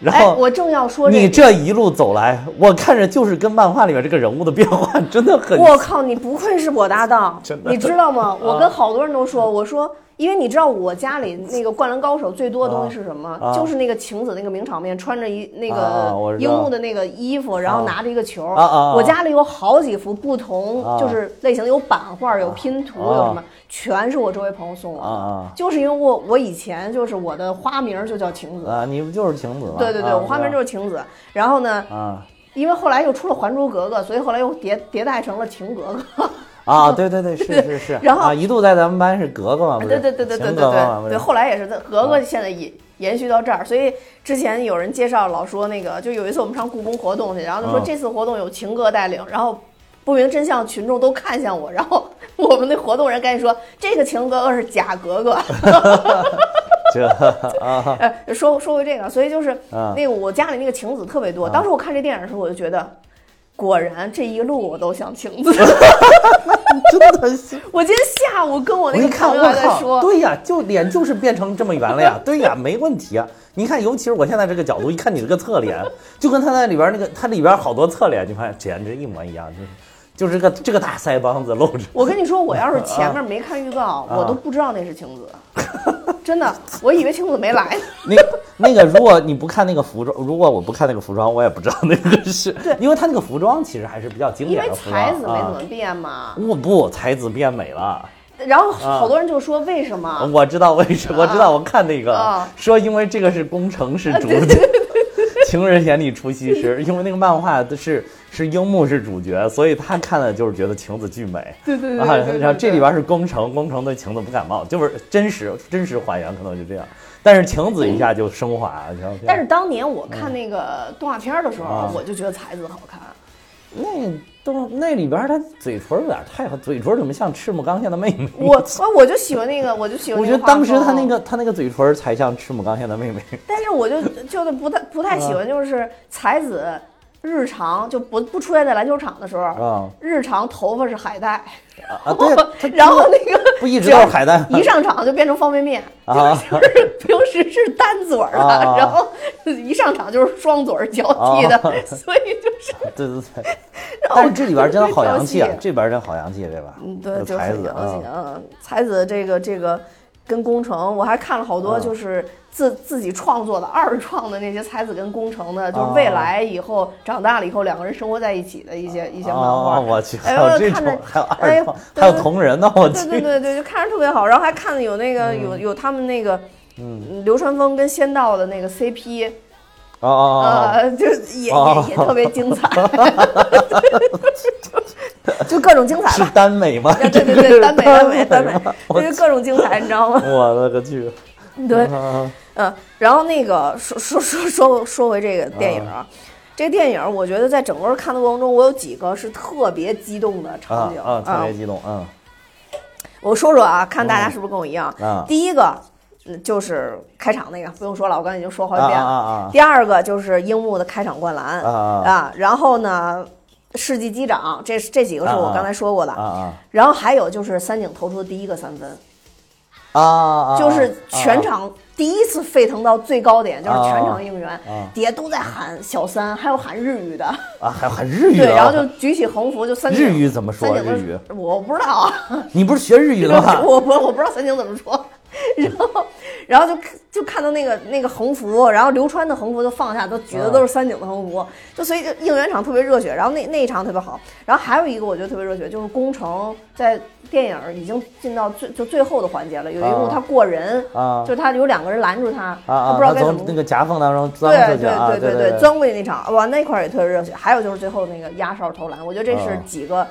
然哎，后我正要说你这个。这一路走来，我看着就是跟漫画里面这个人物的变化真的很。我靠，你不愧是我搭档，真的啊你知道吗？我跟好多人都说，我说，因为你知道我家里那个《灌篮高手》最多的东西是什么？啊就是那个晴子那个名场面，穿着一那个樱木的那个衣服，然后啊拿着一个球。啊啊啊我家里有好几幅不同啊就是类型的，有版画，有拼图，啊有什么，全是我周围朋友送我的。啊啊就是因为我我以前就是我的花名就叫晴子。啊，你不就是晴子吗？对对对，啊我花名就是晴子。然后呢，啊因为后来又出了《还珠格格》，所以后来又迭迭代成了晴格格。啊，对对对，是是是。然后啊，一度在咱们班是格格嘛？对对对对对对对对，后来也是在格格现在也延续到这儿，所以之前有人介绍老说那个，就有一次我们上故宫活动去，然后就说嗯这次活动有晴哥带领，然后不明真相群众都看向我，然后我们那活动人赶紧说这个晴格格是假格格，这啊 呃，说说回这个，所以就是啊那个我家里那个晴子特别多，当时我看这电影的时候，我就觉得。果然，这一路我都像晴子。真的是。我今天下午跟我那个朋友在说，对呀，就脸就是变成这么圆了呀，对呀，没问题啊。你看，尤其是我现在这个角度，一看你这个侧脸，就跟他在里边那个，他里边好多侧脸，你发现简直一模一样，就是就是个这个大腮帮子露着。我跟你说，我要是 前面没看预告，啊我都不知道那是晴子，真的，我以为晴子没来呢。那那个，如果你不看那个服装，如果我不看那个服装，我也不知道那个是，因为他那个服装其实还是比较经典的服装才子没怎么啊。变嘛，我不，才子变美了，然后好多人就说为什么？我知道为什么，我知道，我看那个啊说，因为这个是工程是主角，情人眼里出西施，因为那个漫画的是是樱木是主角，所以他看的就是觉得晴子巨美。对对对然后这里边是工程，工程对晴子不感冒，就是真实真实还原，可能就这样。但是晴子一下就升华，然后但是当年我看那个动画片的时候，啊我就觉得才子好看。那动那里边他嘴唇有点太好，嘴唇怎么像赤木刚宪的妹妹？我我我就喜欢那个，我就喜欢我。觉得当时他那个他那个嘴唇才像赤木刚宪的妹妹。但是我就就是不太不太喜欢，就是才子日常就不不出现在篮球场的时候，啊。日常头发是海带，啊，对啊，然后那个不一直都是海带。一上场就变成方便面，啊。就是平时是单嘴儿的，啊。然后一上场就是双嘴儿交替的，啊。所以就是对对对。但是这里边真的好洋气啊这边真好洋气，对吧？嗯，对，就才子嗯，才子这个这个跟工程，我还看了好多，啊就是自自己创作的二创的那些才子跟工程的，就是啊未来以后长大了以后两个人生活在一起的一些一些漫画。哦，我去，哎还有这呦看着种，还有二创，还有同人呢，我对对。对对，就看着特别好。然后还看的有那个有有他们那个，嗯，流川枫跟仙道的那个 CP，哦哦哦呃，就是也哦也也特别精彩，就 就各种精彩是吧。耽美吗？对对对对，耽美耽美耽美就是各种精彩，你知道吗？我的个去！对，啊嗯，然后那个说说说说说回这个电影啊，这个电影我觉得在整个看的过程中，我有几个是特别激动的场景。特别激动，嗯。我说说啊，看大家是不是跟我一样？啊。第一个嗯就是开场那个，不用说了，我刚才已经说好几啊遍了。啊啊第二个就是樱木的开场灌篮。啊。啊然后呢，世纪机长，这这几个是我刚才说过的。啊啊然后还有就是三井投出的第一个三分，啊啊！就是全场第一次沸腾到最高点，就是全场应援啊，底下都在喊小三，还有喊日语的，啊，还喊日语对，然后就举起横幅，就三井日语怎么说三井的日语我不知道啊，你不是学日语的吗？我我我不知道三井怎么说，然后然后就就看到那个那个横幅，然后流川的横幅都放下，都举的都是三井的横幅，就所以就应援场特别热血，然后那那一场特别好，然后还有一个我觉得特别热血，就是宫城在电影已经进到最就最后的环节了，有一幕啊他过人，啊就是他有两个人拦住他，啊他啊！不知道该怎么那个夹缝当中钻对对出去对！对对对，钻过去那场，哇，那块儿也特别热血。还有就是最后那个压哨投篮，我觉得这是嗯几个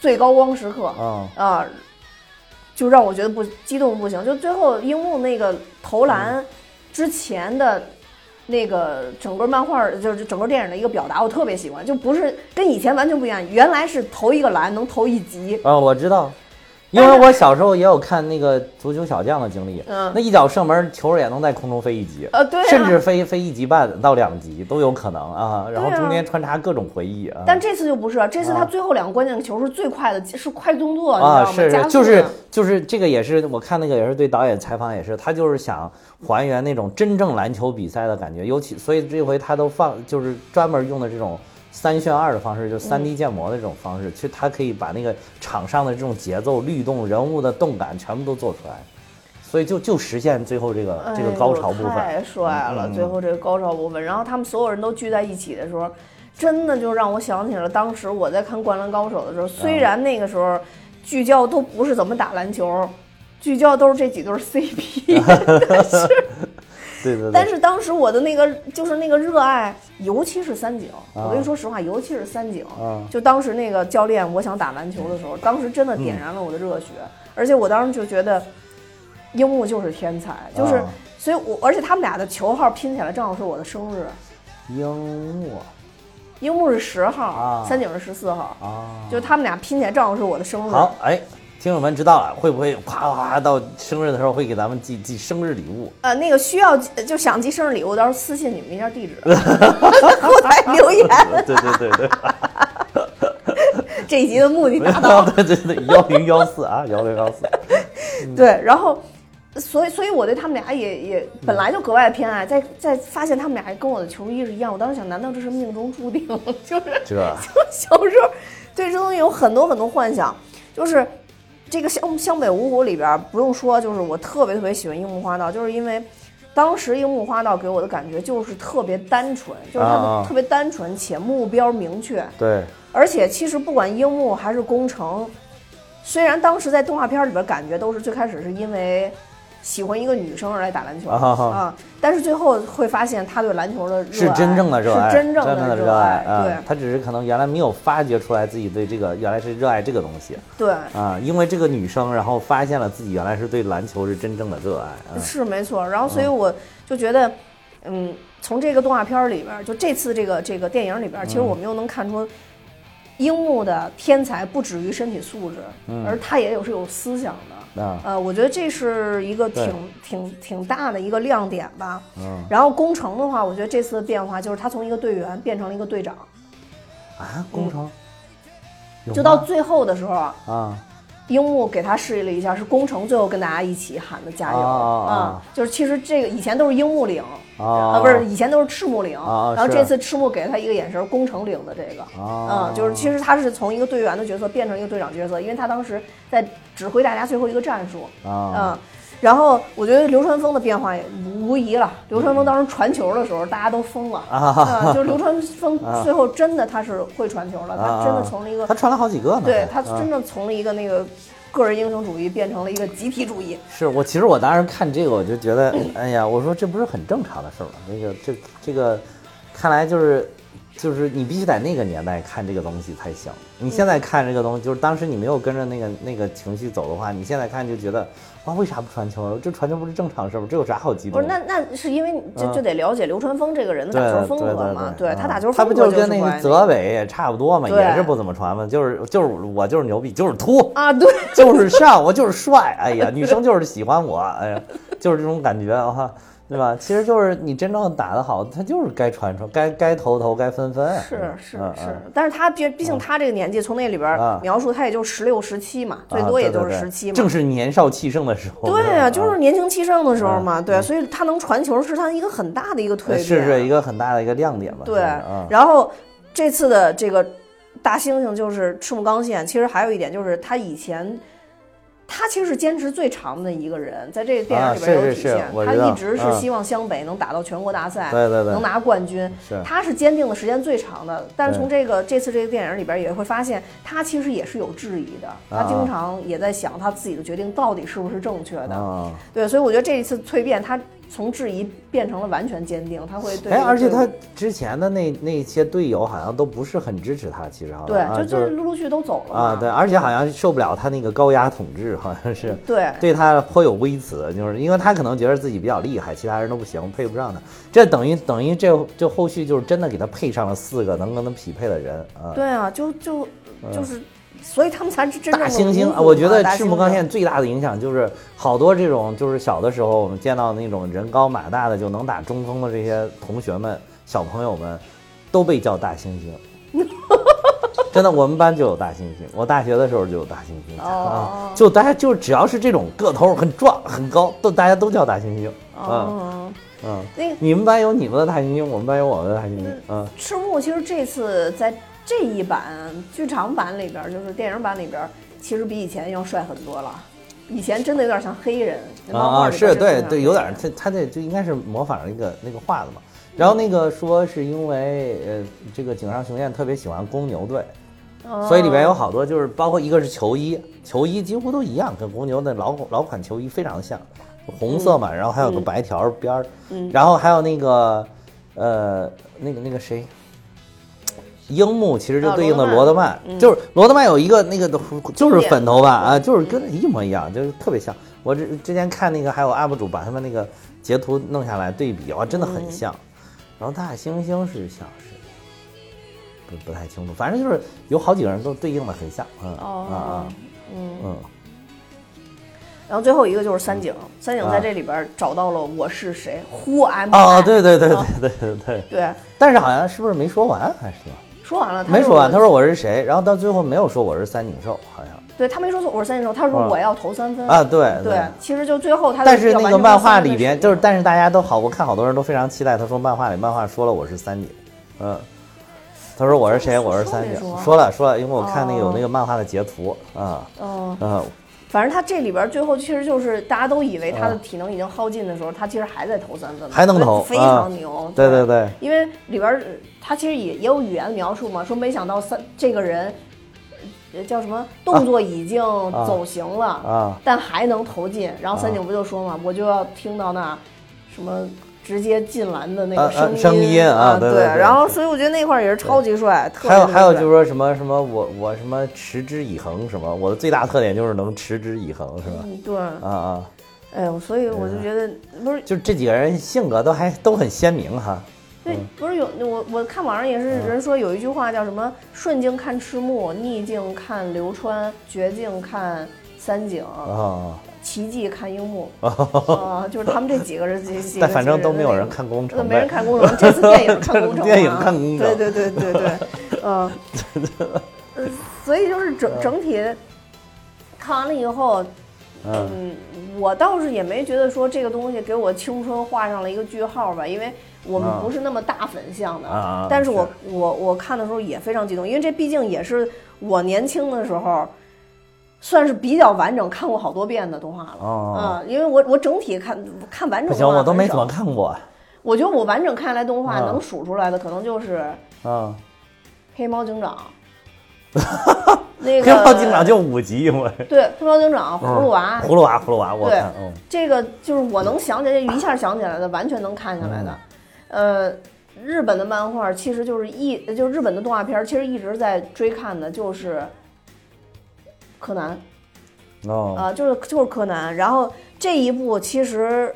最高光时刻嗯啊，就让我觉得不激动不行。就最后樱木那个投嗯篮之前的。那个整个漫画就是整个电影的一个表达，我特别喜欢，就不是跟以前完全不一样。原来是投一个篮能投一集，啊，我知道，因为我小时候也有看那个足球小将的经历，嗯那一脚射门，球也能在空中飞一级，呃，对、啊，甚至飞飞一级半到两级都有可能啊。然后中间穿插各种回忆啊。但这次就不是，这次他啊最后两个关键球是最快的，是快动作，啊，你知道吗？是是，就是就是这个也是我看那个也是对导演采访也是，他就是想还原那种真正篮球比赛的感觉，尤其所以这回他都放就是专门用的这种三选二的方式，就三嗯。D 建模的这种方式，其实它可以把那个场上的这种节奏、律动、人物的动感全部都做出来，所以就就实现最后这个这个高潮部分。太帅了！最后这个高潮部分，然后他们所有人都聚在一起的时候，真的就让我想起了当时我在看《灌篮高手》的时候，虽然那个时候聚焦都不是怎么打篮球，聚焦都是这几对 CP，对对对。但是当时我的那个就是那个热爱，尤其是三井，啊。我跟你说实话，尤其是三井，啊。就当时那个教练，我想打篮球的时候，当时真的点燃了我的热血，而且我当时就觉得樱木就是天才，就是，啊所以我而且他们俩的球号拼起来正好是我的生日，樱木樱木是十号，啊。三井是十四号，啊，就他们俩拼起来正好是我的生日。好，哎，听友们知道了，会不会啪啪到生日的时候会给咱们寄寄生日礼物？呃，那个需要就想寄生日礼物，到时候私信你们一下地址，后台留言。对对对对。这一集的目的达到了。对对对，幺零幺四啊，幺零幺四。对，然后，所以所以我对他们俩也也本来就格外偏爱，在在发现他们俩跟我的球衣是一样，我当时想，难道这是命中注定？就是这就小时候对这东西有很多很多幻想，就是这个湘湘北五虎里边不用说，就是我特别特别喜欢樱木花道，就是因为。当时樱木花道给我的感觉就是特别单纯，就是他特别单纯且目标明确，对，而且其实不管樱木还是宫城，虽然当时在动画片里边感觉都是最开始是因为喜欢一个女生而来打篮球啊但是最后会发现他对篮球的热爱是真正的热爱，是真正的热爱啊！对他只是可能原来没有发掘出来自己对这个原来是热爱这个东西对。啊，因为这个女生，然后发现了自己原来是对篮球是真正的热爱啊。是没错，然后所以我就觉得，嗯，从这个动画片儿里边儿，就这次这个这个电影里边儿，其实我们又能看出，樱木的天才不止于身体素质，而他也有是有思想的。啊，呃，我觉得这是一个挺挺挺大的一个亮点吧。嗯然后工程的话，我觉得这次的变化就是他从一个队员变成了一个队长，啊，工程，有就到最后的时候啊，啊樱木给他示意了一下，是工程最后跟大家一起喊的加油啊就是其实这个以前都是樱木领。啊，不是，以前都是赤木领，然后这次赤木给了他一个眼神，宫城领的这个，啊。嗯，就是其实他是从一个队员的角色变成一个队长角色，因为他当时在指挥大家最后一个战术，啊。嗯，然后我觉得流川枫的变化也无疑了，流川枫当时传球的时候大家都疯了啊啊，就是流川枫最后真的他是会传球了，他真的从了一个他传了好几个呢，对他真的从了一个那个个人英雄主义变成了一个集体主义，是我其实我当时看这个我就觉得，哎呀，我说这不是很正常的事儿吗？那个这这个，看来就是就是你必须在那个年代看这个东西才行。你现在看这个东西，就是当时你没有跟着那个那个情绪走的话，你现在看就觉得哇，为啥不传球？这传球不是正常事儿吗？这有啥好激动的？不是那那是因为就就得了解流川枫这个人的打球风格嘛，对他打球 他不风格就跟那个泽北也差不多嘛，也是不怎么传嘛，就是就是我就是牛逼，就是突，啊，对，就是上，我就是帅，哎呀，女生就是喜欢我，哎呀，就是这种感觉哈，对吧？其实就是你真正打得好，他就是该传传，该该投投，该分分。是是嗯是，但是他毕毕竟他这个年纪，从那里边啊描述他也就十六十七嘛，最啊多也就是十七嘛。正是年少气盛的时候。对啊，就是年轻气盛的时候嘛，嗯对，所以他能传球是他一个很大的一个蜕变，是是一个很大的一个亮点吧？对然后这次的这个大猩猩就是赤木刚宪，其实还有一点就是他以前。他其实是坚持最长的一个人，在这个电影里边有啊是是是体现。他一直是嗯希望湘北能打到全国大赛，对对对能拿冠军。是他是坚定的时间最长的。但是从这个这次这个电影里边也会发现，他其实也是有质疑的。他啊经常也在想他自己的决定到底是不是正确的。啊，对，所以我觉得这一次蜕变，他从质疑变成了完全坚定。他会对哎，而且他之前的那那些队友好像都不是很支持他，其实好像对，啊就就是陆陆续续都走了啊，对，而且好像受不了他那个高压统治，好像是。对对他颇有微词，就是因为他可能觉得自己比较厉害，其他人都不行，配不上他。这等于等于这这后续就是真的给他配上了四个能跟他匹配的人啊。对啊，就就就是，所以他们才是真正的大猩猩，啊我觉得赤木刚宪最大的影响就是好多这种就是小的时候我们见到那种人高马大的就能打中锋的这些同学们、小朋友们，都被叫大猩猩。真的，我们班就有大猩猩，我大学的时候就有大猩猩、哦啊，就大家就只要是这种个头很壮很高，都大家都叫大猩猩。嗯哦，嗯，那个你们班有你们的大猩猩，我们班有我们的大猩猩。嗯，赤木其实这次在这一版剧场版里边，就是电影版里边，其实比以前要帅很多了。以前真的有点像黑人，啊啊，是对对，有点人他他这就应该是模仿那个那个画的嘛。然后那个说是因为呃，这个井上雄彦特别喜欢公牛队，所以里边有好多就是包括一个是球衣，球衣几乎都一样，跟公牛的老老款球衣非常像，红色嘛，然后还有个白条边儿，然后还有那个呃那个那个谁。樱木其实就对应的啊罗罗德曼，就是罗德曼有一个那个的就是粉头发啊，就是跟一模一样，就是特别像。我之之前看那个还有 UP 主把他们那个截图弄下来对比，哇，真的很像。然后大猩猩是像是不不太清楚，反正就是有好几个人都对应的很像，嗯啊嗯，嗯。然后最后一个就是三井，三井在这里边找到了我是谁，Who am I？哦，对对对啊对对对对，对，但是好像是不是没说完还是怎么？说完了，他没说完，他说说我是谁，然后到最后没有说我是三井寿，好像。对他没说错我是三井寿，他说啊我要投三分。啊，对对，其实就最后他但是那个漫画里边，就是，但是大家都好，我看好多人都非常期待。他说漫画里漫画说了我是三井，嗯，他说我是谁？我是三井说了说了，因为我看那个有哦那个漫画的截图啊，嗯，嗯，反正他这里边最后其实就是大家都以为他的啊体能已经耗尽的时候，他其实还在投三分，还能投非啊常牛。对对对，因为里边他其实也也有语言描述嘛，说没想到三这个人呃叫什么动作已经走形了，啊但还能投进。然后三井不就说嘛，我就要听到那什么直接进篮的那个啊啊声音声音啊啊，对对对然后所以我觉得那块儿也是超级帅，特别还有还有就是说什么什么我我什么持之以恒什么，我的最大特点就是能持之以恒是吧？嗯对，啊啊，哎呦，所以我就觉得不是就这几个人性格都还都很鲜明哈。对，不是有我我看网上也是人说有一句话叫什么“顺境看赤木，逆境看流川，绝境看三井，啊，奇迹看樱木” 啊，就是他们这几个人，反正都没有人看工程没人看工程，这次电影看工程嘛，电影看工程。对对对对对，嗯，呃所以就是整整体看完了以后，嗯。嗯，我倒是也没觉得说这个东西给我青春画上了一个句号吧，因为我们啊不是那么大粉向的。但是我是。我我看的时候也非常激动，因为这毕竟也是我年轻的时候，算是比较完整看过好多遍的动画了。哦嗯，因为我我整体看看完整不行，我都没怎么看过我觉得我完整看下来动画啊能数出来的，可能就是啊。黑猫警长。那个黑猫警长就五集，我对黑猫警长、葫芦娃，葫芦娃，葫芦娃，我对看，嗯这个就是我能想起来，一下想起来的，完全能看下来的。呃，日本的漫画其实就是一，就是日本的动画片儿，其实一直在追看的就是柯南哦啊、就是就是柯南。然后这一部其实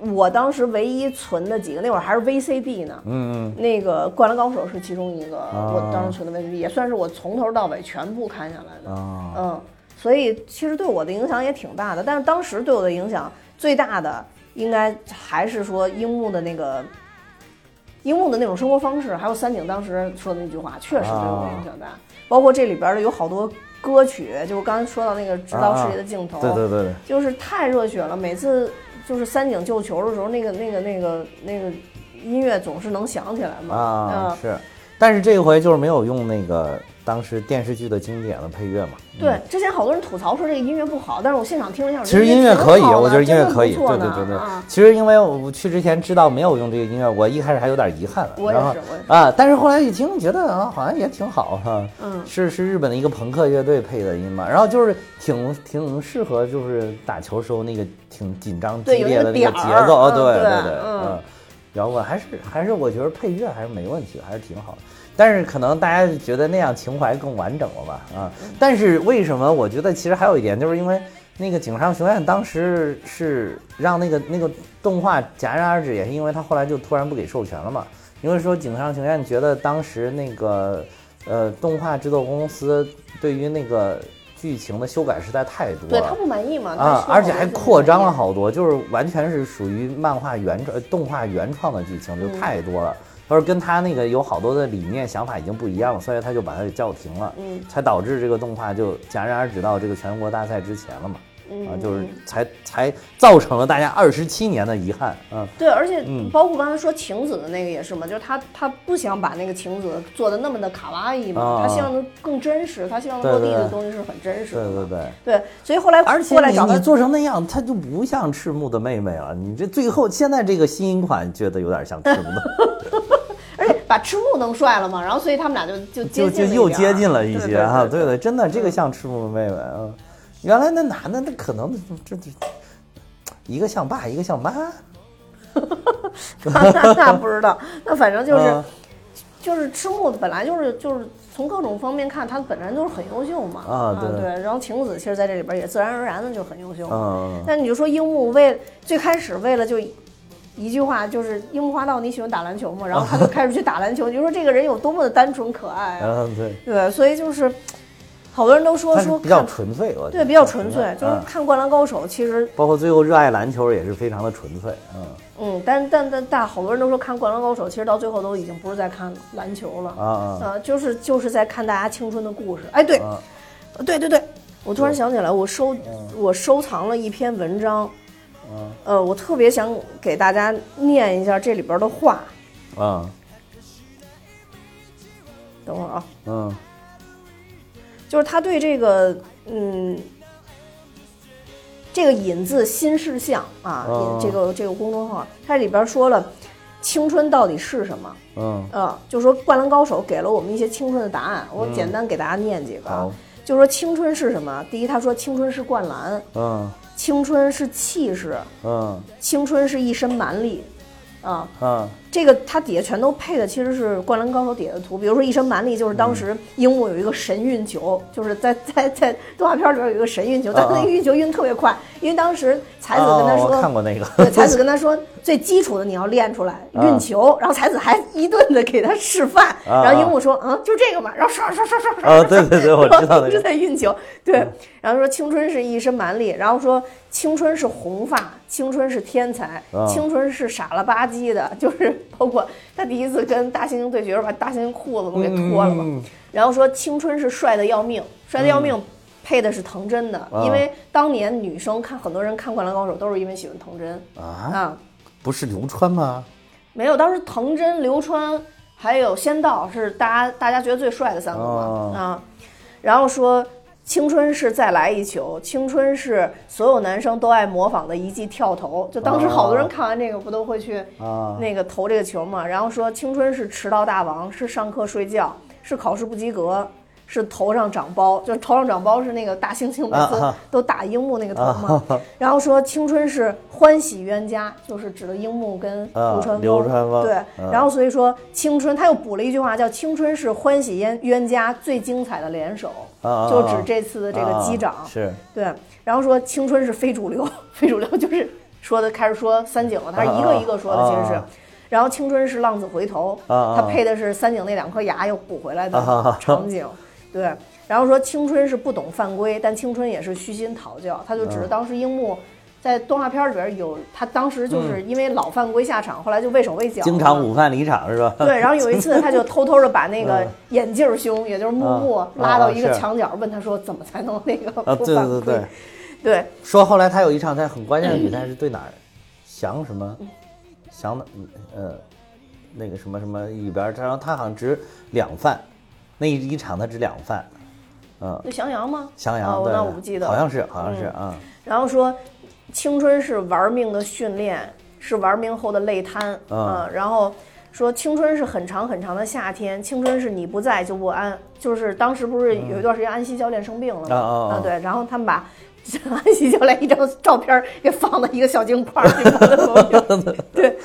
我当时唯一存的几个，那会儿还是 VCD 呢。嗯嗯那个《灌篮高手》是其中一个，啊我当时存的 VCD，也算是我从头到尾全部看下来的。嗯，所以其实对我的影响也挺大的，但是当时对我的影响最大的，应该还是说樱木的那个樱木的那种生活方式，还有三井当时说的那句话，确实对我影响大。包括这里边的有好多歌曲，就我刚才说到那个直到世界的尽头，对对对对，就是太热血了。每次就是三井救球的时候，那个那个那个那个音乐总是能想起来嘛。嗯，啊是，但是这回就是没有用那个当时电视剧的经典的配乐嘛。对，之前好多人吐槽说这个音乐不好，但是我现场听了一下，其实音音乐可以，我觉得音乐可以，对对对对啊。其实因为我去之前知道没有用这个音乐，我一开始还有点遗憾，我也然后是我也是啊，但是后来一听，觉得啊好像也挺好哈。嗯是是日本的一个朋克乐队配的音嘛，然后就是挺挺适合就是打球时候那个挺紧张激烈的那个节奏，嗯对对对，嗯嗯，摇滚还是还是我觉得配乐还是没问题，还是挺好的。但是可能大家觉得那样情怀更完整了吧？啊，嗯但是为什么我觉得其实还有一点，就是因为那个井上雄彦当时是让那个那个动画戛然而止，也是因为他后来就突然不给授权了嘛。因为说井上雄彦觉得当时那个呃动画制作公司对于那个剧情的修改实在太多对他。不满意嘛，啊，而且还扩张了。好多，就是完全是属于漫画原创、呃动画原创的剧情，就嗯太多了。他说跟他那个有好多的理念想法已经不一样了，所以他就把它给叫停了，嗯才导致这个动画就戛然而止到这个全国大赛之前了嘛。嗯啊，就是嗯才才造成了大家二十七年的遗憾。嗯，对，而且嗯包括刚才说晴子的那个也是嘛，就是他他不想把那个晴子做的那么的卡哇伊嘛，啊他希望能更真实，他希望落地的东西是很真实的嘛。对对对。对所以后来而且你做成那样，他就不像赤木的妹妹了。你这最后现在这个新款觉得有点像赤木的，把赤木弄帅了嘛，然后所以他们俩就就接就就又近了一点儿接近了一些哈。对对对，真的这个像赤木的妹妹啊。嗯原来那男的那可能这这一个像爸，一个像妈。那 那不知道，那反正就是、嗯就是赤木本来就是就是从各种方面看，他本身都是很优秀嘛。啊对对。然后晴子其实在这里边也自然而然的就很优秀。嗯，但你就说樱木为最开始为了就一句话就是樱木花道你喜欢打篮球吗？然后他就开始去打篮球，你就说这个人有多么的单纯可爱 对，对，所以就是好多人都说说比较纯粹，我对比较纯粹，就是嗯看《灌篮高手》其实包括最后热爱篮球也是非常的纯粹。嗯嗯，但但但但好多人都说看《灌篮高手》，其实到最后都已经不是在看篮球了，啊就是就是在看大家青春的故事。哎，对，啊。对对对，我突然想起来，我收我收藏了一篇文章，呃，我特别想给大家念一下这里边的话。啊等会儿啊，嗯就是他对这个嗯。这个引自新事项啊，这个这个公众号，它里边说了，青春到底是什么？嗯，呃，就说《灌篮高手》给了我们一些青春的答案，我简单给大家念几个啊。好就说青春是什么？第一，他说青春是灌篮，嗯青春是气势，嗯。青春是一身蛮力，啊，嗯这个它底下全都配的其实是《灌篮高手》底下的图，比如说一身蛮力，就是当时樱木有一个神运球，就是在在在动画片里边有一个神运球，但是那个运球运得特别快，因为当时才子跟他哦说，我看过那个。对，才子跟他说最基础的你要练出来啊运球，然后才子还一顿的给他示范，然后樱木说，嗯，就这个嘛，然后刷刷刷刷刷，啊对对对我知道那个。嗯一直在运球，对，然后说青春是一身蛮力，然后说青春是红发，青春是天才，啊。青春是傻了吧唧的，就是包括他第一次跟大猩猩对决，把大猩猩裤子都给脱了嘛。嗯然后说青春是帅的要命，帅的要命。配的是藤真的，啊因为当年女生看很多人看《灌篮高手》都是因为喜欢藤真啊，啊，不是流川吗？没有，当时藤真、流川还有仙道是大家大家觉得最帅的三个嘛、哦啊。然后说青春是再来一球，青春是所有男生都爱模仿的一记跳投。就当时好多人看完这个不都会去啊那个投这个球嘛？然后说青春是迟到大王，是上课睡觉，是考试不及格。是头上长包，就是头上长包是那个大猩猩每次都打樱木那个头嘛。然后说青春是欢喜冤家，就是指的樱木跟啊流川枫。流川枫对，嗯然后所以说青春，他又补了一句话，叫“青春是欢喜冤冤家最精彩的联手”，就指这次的这个机长。是对，然后说青春是非主流，非主流就是说的开始说三井了，他是一个一个说的，其实是。然后青春是浪子回头，啊他配的是三井那两颗牙又补回来的场景。对，然后说青春是不懂犯规，但青春也是虚心讨教，他就指着当时樱木。在动画片里边有他当时就是因为老犯规下场，后来就畏手畏脚，经常午饭离场是吧？对，然后有一次他就偷偷的把那个眼镜兄，也就是木木啊拉到一个墙角，问他说怎么才能那个啊，对不犯规？对对，对说后来他有一场在很关键的比赛是对哪儿？翔什么？翔的呃那个什么什么里边儿，然后他好像值两犯，那一一场他值两犯，嗯，那翔阳吗？翔阳、那我不记得。好像是好像是啊，然后说，青春是玩命的训练，是玩命后的累瘫啊啊。然后说青春是很长很长的夏天，青春是你不在就不安。就是当时不是有一段时间安西教练生病了嘛？啊对，然后他们把 安西教练一张照片给放到一个小镜框里 对。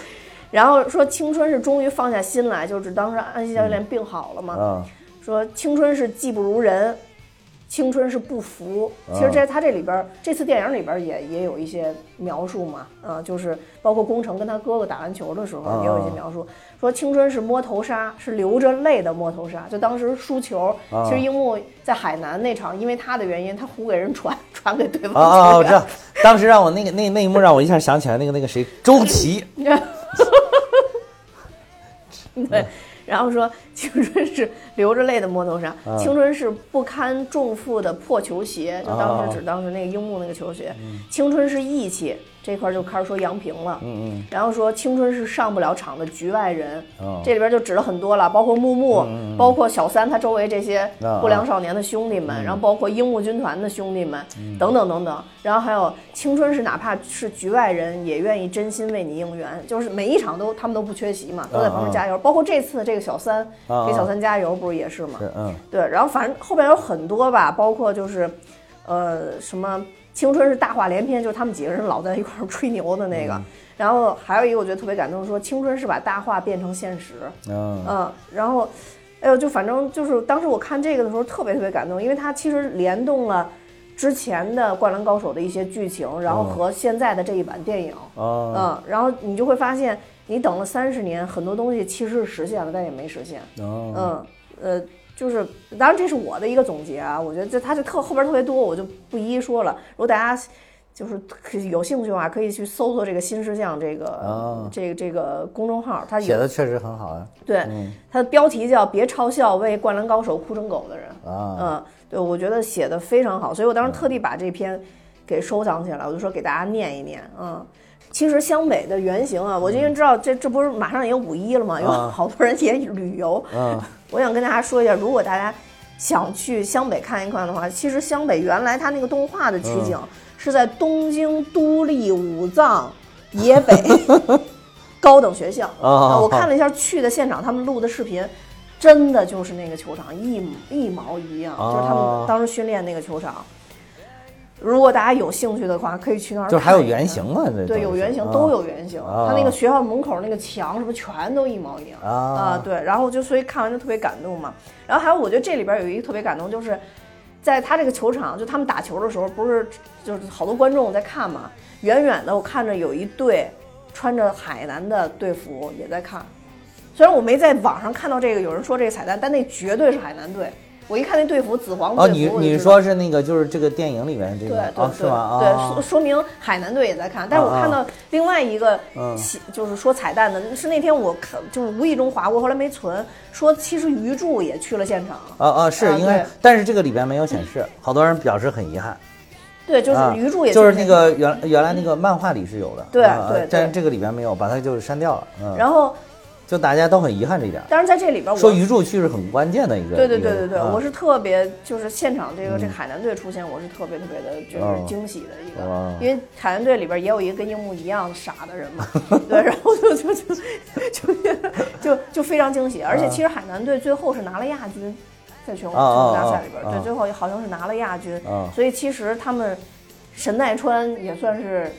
然后说青春是终于放下心来，就是当时安西教练病好了嘛，啊说青春是技不如人，青春是不服。其实在他这里边这次电影里边也也有一些描述嘛，啊，就是包括宫城跟他哥哥打篮球的时候也有一些描述，说青春是摸头杀，是流着泪的摸头杀。就当时输球，其实樱木在海南那场，因为他的原因，他胡给人传 传给对方啊我知道，当时让我那个那那一幕让我一下想起来那个那个谁周琦，对，然后说青春是流着泪的摸头杀，青春是不堪重负的破球鞋，就当时指当时那个樱木那个球鞋，青春是义气，这块儿就开始说杨平了，嗯嗯，然后说青春是上不了场的局外人，哦。这里边就指了很多了，包括木木，包括小三他周围这些啊不良少年的兄弟们，然后包括樱木军团的兄弟们，等等等等，然后还有青春是哪怕是局外人也愿意真心为你应援，就是每一场都他们都不缺席嘛，都在旁边加油，包括这次这个小三啊给小三加油不是也是吗？是嗯对，然后反正后边有很多吧，包括就是，呃，什么青春是大话连篇，就是他们几个人老在一块儿吹牛的那个。然后还有一个我觉得特别感动，说青春是把大话变成现实。嗯嗯，然后，哎呦，就反正就是当时我看这个的时候特别特别感动，因为它其实联动了之前的《灌篮高手》的一些剧情，然后和现在的这一版电影。哦嗯，然后你就会发现，你等了三十年，很多东西其实是实现了，但也没实现。哦嗯，呃，就是，当然这是我的一个总结啊，我觉得这它就特后边特别多，我就不一一说了。如果大家就是可有兴趣的话，可以去搜索这个新事项这个、哦这个这个公众号，他写的确实很好啊对，它的标题叫“别嘲笑为灌篮高手哭成狗的人”。啊嗯，对，我觉得写的非常好，所以我当时特地把这篇给收藏起来，我就说给大家念一念。嗯，其实湘北的原型啊，我因为知道这这不是马上也五一了嘛，有啊好多人也旅游。嗯 我想跟大家说一下，如果大家想去湘北看一看的话，其实湘北原来它那个动画的取景是在东京都立武藏野北，高等学校。我看了一下去的现场，他们录的视频，真的就是那个球场一一毛一样，就是他哦们当时训练那个球场。如果大家有兴趣的话，可以去那儿看。就是还有原型嘛？这对，有原型，都有原型。啊他那个学校门口那个墙什么全都一毛一样啊对，然后就所以看完就特别感动嘛。然后还有，我觉得这里边有一个特别感动，就是在他这个球场，就他们打球的时候，不是就是好多观众在看嘛，远远的我看着有一队穿着海南的队服也在看。虽然我没在网上看到这个有人说这个彩蛋，但那绝对是海南队。我一看那队服，紫黄哦，队服，你你说是那个就是这个电影里面这对个哦，是对对说说明海南队也在看，但是我看到另外一个就是说彩蛋的，是那天我看就是无意中划过，后来没存，说其实鱼柱也去了现场。啊啊，是啊应该对，但是这个里边没有显示，好多人表示很遗憾。对，就是啊。鱼柱也就是那个原原来那个漫画里是有的，对对。但是这个里边没有，把它就是删掉了。嗯，然后，就大家都很遗憾这一点。但是在这里边我说鱼柱去是很关键的一个，对对对对对，啊。我是特别就是现场这个这个海南队出现，我是特别特别的就哦。是惊喜的一个哦，因为海南队里边也有一个跟樱木一样傻的人嘛，对，然后就就就就就就非常惊喜，而且其实海南队最后是拿了亚军，在全国啊啊全国大赛里边，对，最后好像是拿了亚军。啊，所以其实他们神奈川也算是。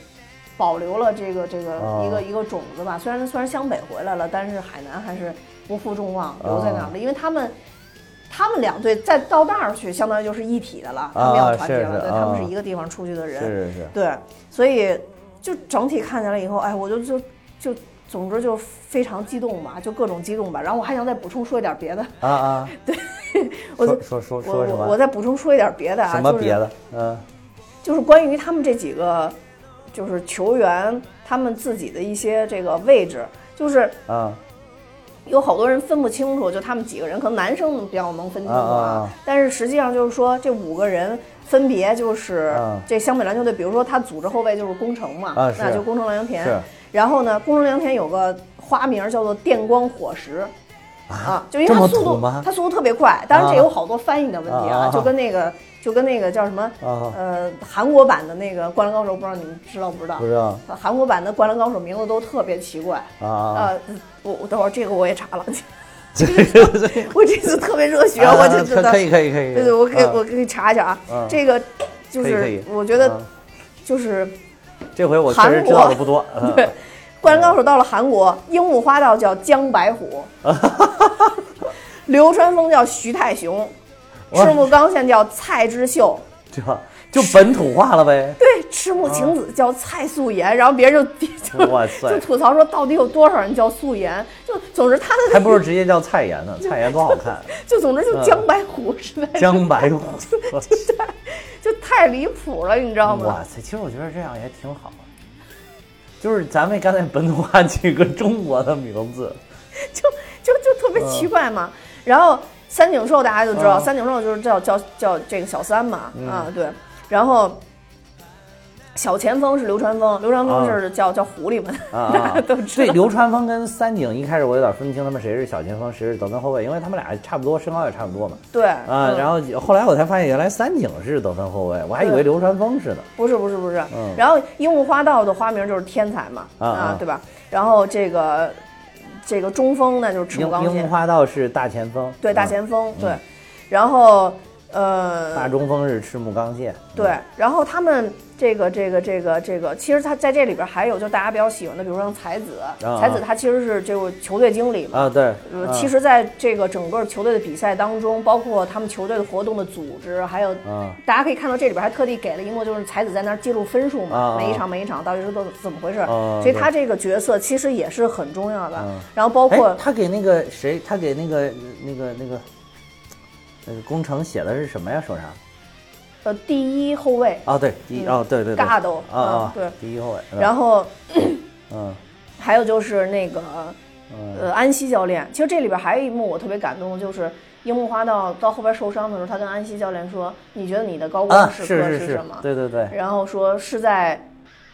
保留了这个这个啊。一个一个种子吧，虽然虽然湘北回来了，但是海南还是不负众望留在那儿。啊。了，因为他们他们两队再到那儿去，相当于就是一体的了，他们要团结了，对，他们啊。是一个地方出去的人，是是是，对，所以就整体看下来以后，哎，我就就就总之就非常激动吧，就各种激动吧。然后我还想再补充说一点别的，啊啊，对我就说说说什么？我我再补充说一点别的啊，就是什么别的？嗯。就是关于他们这几个就是球员他们自己的一些这个位置，就是啊。有好多人分不清楚，就他们几个人，可能男生比较能分清楚啊但是实际上就是说这五个人分别就是啊。这湘北篮球队，比如说他组织后卫就是宫城嘛，啊那就宫城良田。然后呢，宫城良田有个花名叫做电光火石。啊，就因为他速度，他速度特别快，当然这啊。有好多翻译的问题啊。就跟那个就跟那个叫什么啊。呃韩国版的那个《灌篮高手》，不知道你们知道不知道？不知道。韩国版的《灌篮高手》名字都特别奇怪。啊。啊，呃，我我等会儿这个我也查了，这个我这次特别热血，啊我就知道。可以可以可以，对对，我可以啊。我给你查一下啊。嗯。这个就是我觉得啊。就是这回我确实知道的不多。嗯对，《灌篮高手》到了韩国，樱木花道叫江白虎，流川枫叫徐太雄，哇赤木刚宪叫蔡之秀。就就本土化了呗。对，赤木晴子叫蔡素颜，然后别人就 就吐槽说，到底有多少人叫素颜？就总之他的还不如直接叫蔡妍呢，蔡妍多好看。就总之就江白虎实在是江白虎，就太离谱了，你知道吗？哇塞！其实我觉得这样也挺好，就是咱们刚才本土化几个中国的名字，就就就特别奇怪嘛。然后三井寿大家就知道，嗯三井寿就是叫叫叫这个小三嘛，啊对。然后小前锋是流川枫，流川枫是叫、叫狐狸们，啊 大啊家都知对，道。流川枫跟三井一开始我有点分不清他们谁是小前锋，谁是得分后卫，因为他们俩差不多，身高也差不多嘛。对啊，嗯然后后来我才发现，原来三井是得分后卫，我还以为流川枫是呢。不是不是不是。嗯然后樱木花道的花名就是天才嘛，啊啊对吧？然后这个这个中锋那就是赤木刚宪，樱樱木花道是大前锋，对大嗯前锋，对。然后呃，大中锋是赤木刚宪。对，然后他们这个这个这个这个，其实他在这里边还有就大家比较喜欢的，比如说像才子，啊才子他其实是这个球队经理嘛。啊，对，呃，啊。其实，在这个整个球队的比赛当中，包括他们球队的活动的组织，还有啊。大家可以看到这里边还特地给了一幕，就是才子在那儿记录分数嘛，每一场每一场到底是都怎么回事，啊所以他这个角色其实也是很重要的。啊。然后包括哎，他给那个谁，他给那个那个那个那个工程写的是什么呀？手上？呃第一后卫啊，对，第一哦，对对对，Gado，啊对，第一后卫。然后嗯 还有就是那个嗯呃安西教练，其实这里边还有一幕我特别感动，就是樱木花道到后边受伤的时候，他跟安西教练说：“你觉得你的高光啊，时刻是什么？”对对对，然后说是在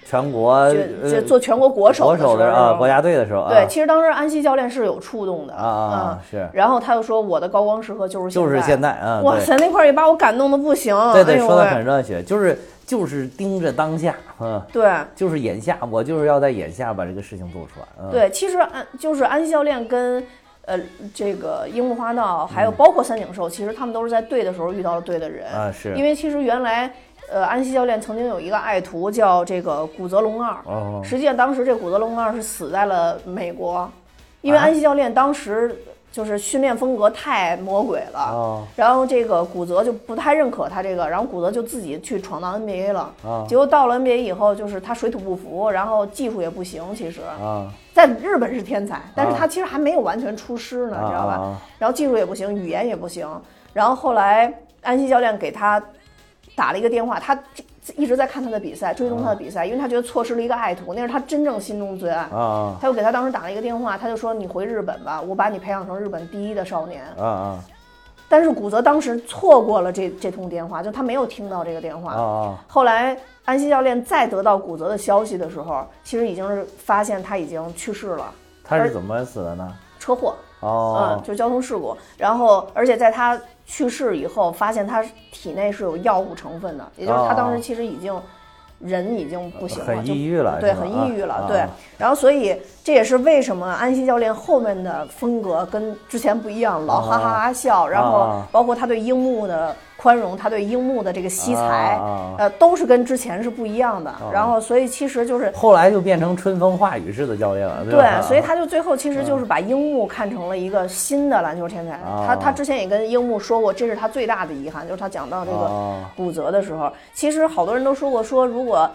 全国就做全国国手国的时候手的啊，国家队的时候啊，对，其实当时安西教练是有触动的啊是然后他又说我的高光时刻就是就是现在啊，哇塞，那块儿也把我感动的不行。对对，说的很热血，就是就是盯着当下，嗯，对就是眼下，我就是要在眼下把这个事情做出来。嗯、，对，其实安就是安西教练跟呃这个樱木花道，还有包括三井寿，其实他们都是在对的时候遇到了对的人啊是因为其实原来。呃，安西教练曾经有一个爱徒叫这个古泽龙二，哦实际上当时这古泽龙二是死在了美国，因为啊安西教练当时就是训练风格太魔鬼了，哦然后这个古泽就不太认可他这个，然后古泽就自己去闯荡 NBA 了。啊结果到了 NBA 以后，就是他水土不服，然后技术也不行。其实，啊在日本是天才，但是他其实还没有完全出师呢，啊知道吧啊？然后技术也不行，语言也不行。然后后来安西教练给他打了一个电话，他一直在看他的比赛，追踪他的比赛，因为他觉得错失了一个爱徒，那是他真正心中的最爱。啊他又给他当时打了一个电话，他就说：“你回日本吧，我把你培养成日本第一的少年。”啊啊但是古泽当时错过了这这通电话，就他没有听到这个电话。啊啊后来安西教练再得到古泽的消息的时候，其实已经是发现他已经去世了，他是怎么死的呢？车祸，哦嗯，就交通事故。然后，而且在他去世以后，发现他体内是有药物成分的，也就是他当时其实已经。人已经不行了，就很抑郁了对，很抑郁了，啊对啊。然后，所以这也是为什么安西教练后面的风格跟之前不一样，老哈哈哈笑，然后啊包括他对樱木的宽容，他对樱木的这个惜才，呃，都是跟之前是不一样的。然后，所以其实就是后来就变成春风化雨式的教练了，对？对，所以他就最后其实就是把樱木看成了一个新的篮球天才。啊他他之前也跟樱木说过，这是他最大的遗憾，就是他讲到这个啊骨折的时候，其实好多人都说过，说如果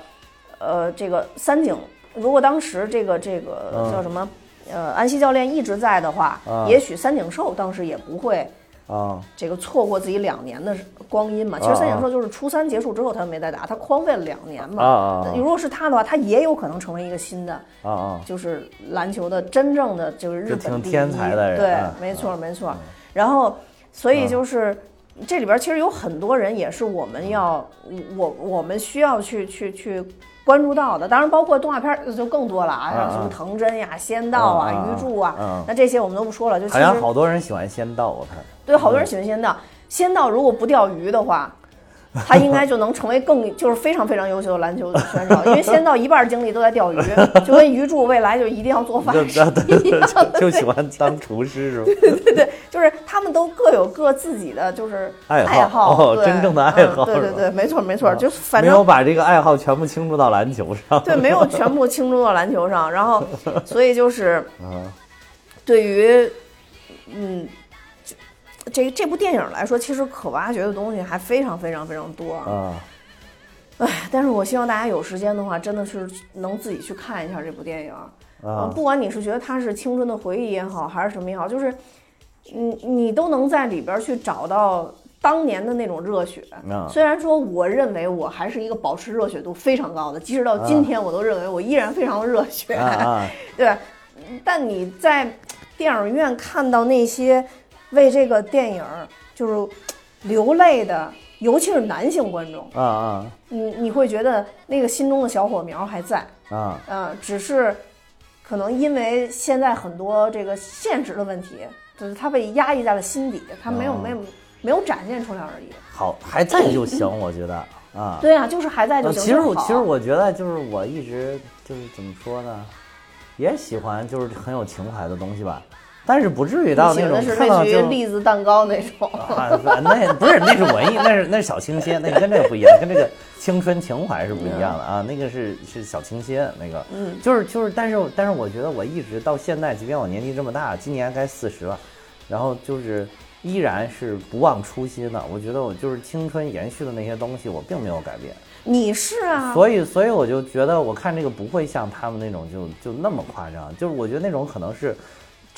呃这个三井，如果当时这个这个嗯叫什么？呃，安西教练一直在的话，啊也许三井寿当时也不会啊这个错过自己两年的光阴嘛。其实啊三井寿就是初三结束之后他就没再打，他荒废了两年嘛。啊啊如果是他的话，他也有可能成为一个新的啊啊就是篮球的真正的就是日本第一天才的人对啊，没错没错。然后，所以就是这里边其实有很多人也是我们要我我们需要去去去关注到的，当然包括动画片儿就更多了啊，像什么藤真呀、仙道啊、鱼柱啊啊，那这些我们都不说了。就其实好像好多人喜欢仙道，我看。对好多人喜欢仙道，仙道如果不钓鱼的话。他应该就能成为更就是非常非常优秀的篮球选手，因为先到一半精力都在钓鱼，就跟鱼柱未来就一定要做饭。就就喜欢当厨师是吧？对对对，就是他们都各有各自己的就是爱好真正的爱好嗯对对对，没错没错，就反正没有把这个爱好全部倾注到篮球上。对没有全部倾注到篮球上，然后所以就是啊对于嗯。就这这部电影来说，其实可挖掘的东西还非常非常非常多。啊哎，但是我希望大家有时间的话，真的是能自己去看一下这部电影。呃啊不管你是觉得它是青春的回忆也好，还是什么也好，就是你你都能在里边去找到当年的那种热血。啊虽然说我认为我还是一个保持热血度非常高的，即使到今天我都认为我依然非常热血！对？但你在电影院看到那些为这个电影就是流泪的，尤其是男性观众，啊啊你你会觉得那个心中的小火苗还在。啊！啊，只是可能因为现在很多这个现实的问题，就是他被压抑在了心底，他没有、哦没有没有展现出来而已。好，还在就行，我觉得啊。对啊，就是还在就呃行。其实我其实我觉得就是我一直就是怎么说呢，也喜欢就是很有情怀的东西吧，但是不至于到那种看到于栗子蛋糕那种。啊，那不是那是文艺，那是那是小清新，那跟这个不一样，跟这个青春情怀是不一样的啊。那个是是小清新，那个嗯，就是就是，但是但是我觉得我一直到现在，即便我年纪这么大，今年该四十了，然后就是依然是不忘初心的。我觉得我就是青春延续的那些东西，我并没有改变。你是啊，所以，所以我就觉得，我看这个不会像他们那种就就那么夸张，就是我觉得那种可能是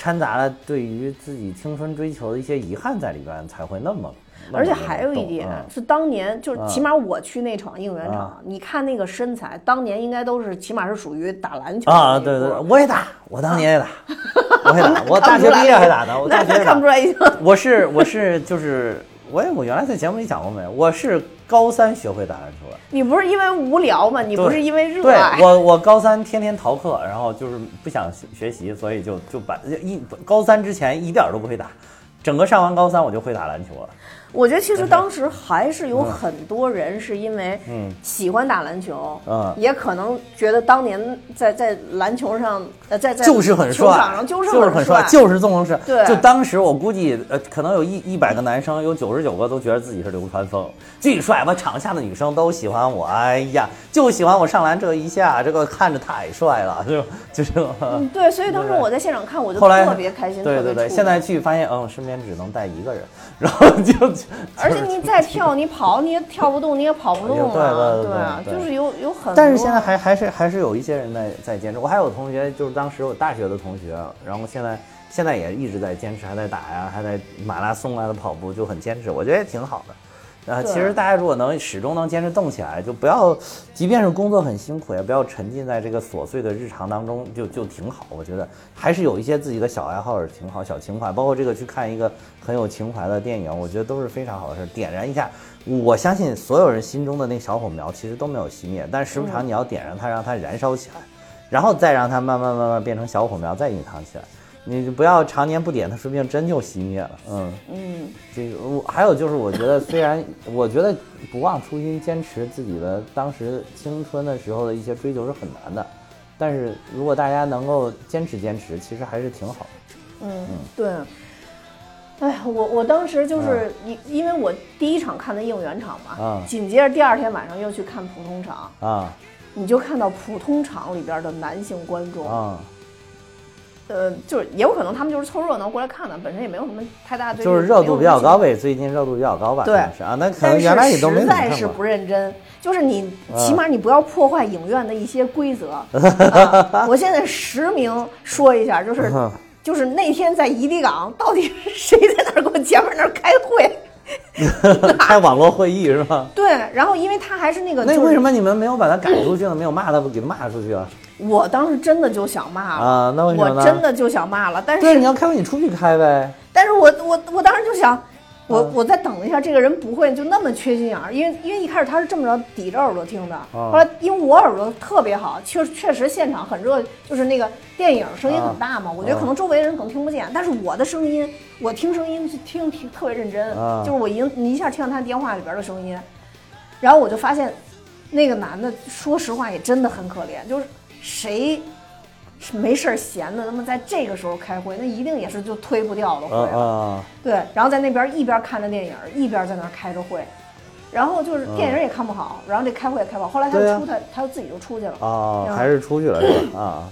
掺杂了对于自己青春追求的一些遗憾在里边，才会那么。而且还有一点嗯是，当年就是嗯起码我去那场应援场啊，你看那个身材，当年应该都是起码是属于打篮球啊，对对，我也打，我当年也打，我也打，我大学毕业还打呢，我大学 看不出来已经我是我是就是我也我原来在节目里讲过没有？我是高三学会打篮球了。你不是因为无聊吗？你不是因为热对爱。我，我高三天天逃课，然后就是不想学学习，所以就就把一高三之前一点儿都不会打，整个上完高三我就会打篮球了。我觉得其实当时还是有很多人是因为嗯。喜欢打篮球，嗯。也可能觉得当年在在篮球上，呃，在在就是很帅，上就是很很帅，就是纵横帅。对。就当时我估计，呃，可能有一一百个男生，有九十九个都觉得自己是流川枫，巨帅，吧场下的女生都喜欢我。哎呀，就喜欢我上篮这一下，这个看着太帅了，就就是。嗯，对，所以当时我在现场看，我就特别开心，对对对，现在去发现，嗯，身边只能带一个人，然后，就 而且你再跳，你跑你也跳不动，你也跑不动啊，对对啊，对就是有有很多。但是现在还还是还是有一些人在在坚持。我还有同学，就是当时我大学的同学，然后现在现在也一直在坚持，还在打呀，还在马拉松啊的跑步，就很坚持，我觉得也挺好的。啊，其实大家如果能始终能坚持动起来，就不要，即便是工作很辛苦，也不要沉浸在这个琐碎的日常当中，就就挺好。我觉得还是有一些自己的小爱好是挺好，小情怀，包括这个去看一个很有情怀的电影，我觉得都是非常好的事儿，点燃一下。我相信所有人心中的那小火苗其实都没有熄灭，但时不常你要点燃它，让它燃烧起来，然后再让它慢慢慢慢变成小火苗，再隐藏起来。你就不要常年不点，它说不定真就熄灭了。嗯。嗯，这个我还有就是，我觉得 虽然我觉得不忘初心，坚持自己的当时青春的时候的一些追求是很难的，但是如果大家能够坚持坚持，其实还是挺好的。嗯，对。哎呀，我我当时就是因、因为我第一场看的应援场嘛，啊紧接着第二天晚上又去看普通场，啊你就看到普通场里边的男性观众，啊，呃，就是也有可能他们就是凑热闹过来看的，本身也没有什么太大对，就是热度比较高呗。最近热度比较高吧？对是啊，那可能原来你都没实在是不认真，就是你啊起码你不要破坏影院的一些规则。啊我现在实名说一下，就是嗯就是那天在怡迪港，到底是谁在那儿给我前面那儿开会？开网络会议是吧？对，然后因为他还是那个，那就是为什么你们没有把他赶出去呢？没有骂他，给他骂出去啊？我当时真的就想骂了我真的就想骂了，但是对，是你要开会你出去开呗。但是我我我当时就想，我、嗯我再等一下，这个人不会就那么缺心眼儿，因为因为一开始他是这么着抵着耳朵听的，啊。后来因为我耳朵特别好，确确实现场很热，就是那个电影声音很大嘛，我觉得可能周围的人可能听不见，但是我的声音，我听声音是听听特别认真，啊。就是我一一下听到他电话里边的声音，然后我就发现那个男的，说实话也真的很可怜，就是谁。是没事儿闲的，那么在这个时候开会，那一定也是就推不掉的会啊了。啊对，然后在那边一边看着电影，一边在那儿开着会，然后就是电影也看不好，然后这开会也开不好。后来他出他，他就自己就出去了。还是出去了是吧？啊。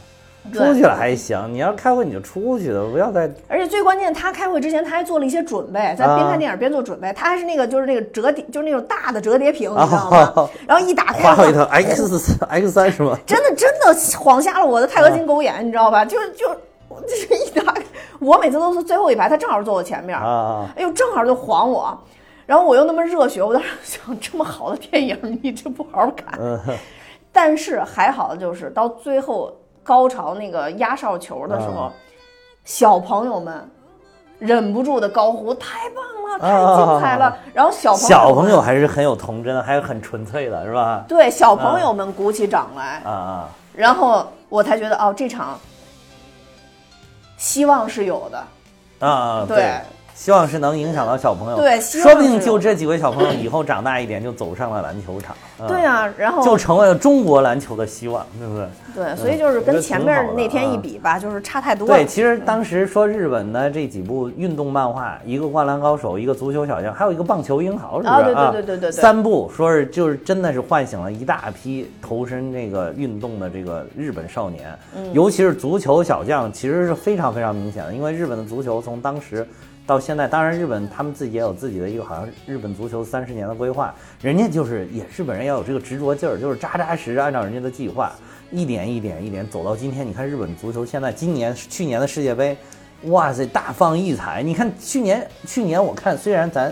对出去了还行，你要开会你就出去了，不要再而且最关键，他开会之前他还做了一些准备，在边看电影边做准备。他还是那个就是那个折叠，就是那种大的折叠屏，你知道吗？哦然后一打开，画了一套 X X 三是吗？真的真的晃瞎了我的钛合金狗眼，你知道吧？就就就是一打开，我每次都是最后一排，他正好坐我前面，啊啊哎呦，正好就晃我，然后我又那么热血，我当时想，这么好的电影你这不好好看。嗯但是还好的就是到最后高潮那个压哨球的时候，啊小朋友们忍不住的高呼：“太棒了，太啊精彩了！”然后小朋友小朋友还是很有童真，还是很纯粹的，是吧？对小朋友们鼓起掌来，啊啊然后我才觉得哦，这场希望是有的。啊啊！对希望是能影响到小朋友。对说不定就这几位小朋友以后长大一点，就走上了篮球场。嗯对啊，然后就成为了中国篮球的希望，对不对？对，所以就是跟前面那天一啊比吧，就是差太多了。对，其实当时说日本的这几部运动漫画，一个《灌篮高手》，一个《足球小将》，还有一个《棒球英豪》，是不是啊对对对对对对三部说是就是真的是唤醒了一大批投身这个运动的这个日本少年，嗯尤其是足球小将，其实是非常非常明显的，因为日本的足球从当时。到现在，当然日本他们自己也有自己的一个好像日本足球三十年的规划，人家就是也日本人要有这个执着劲儿，就是扎扎实实按照人家的计划，一点一点一点走到今天。你看日本足球现在今年去年的世界杯，哇塞，大放异彩！你看去年去年我看虽然咱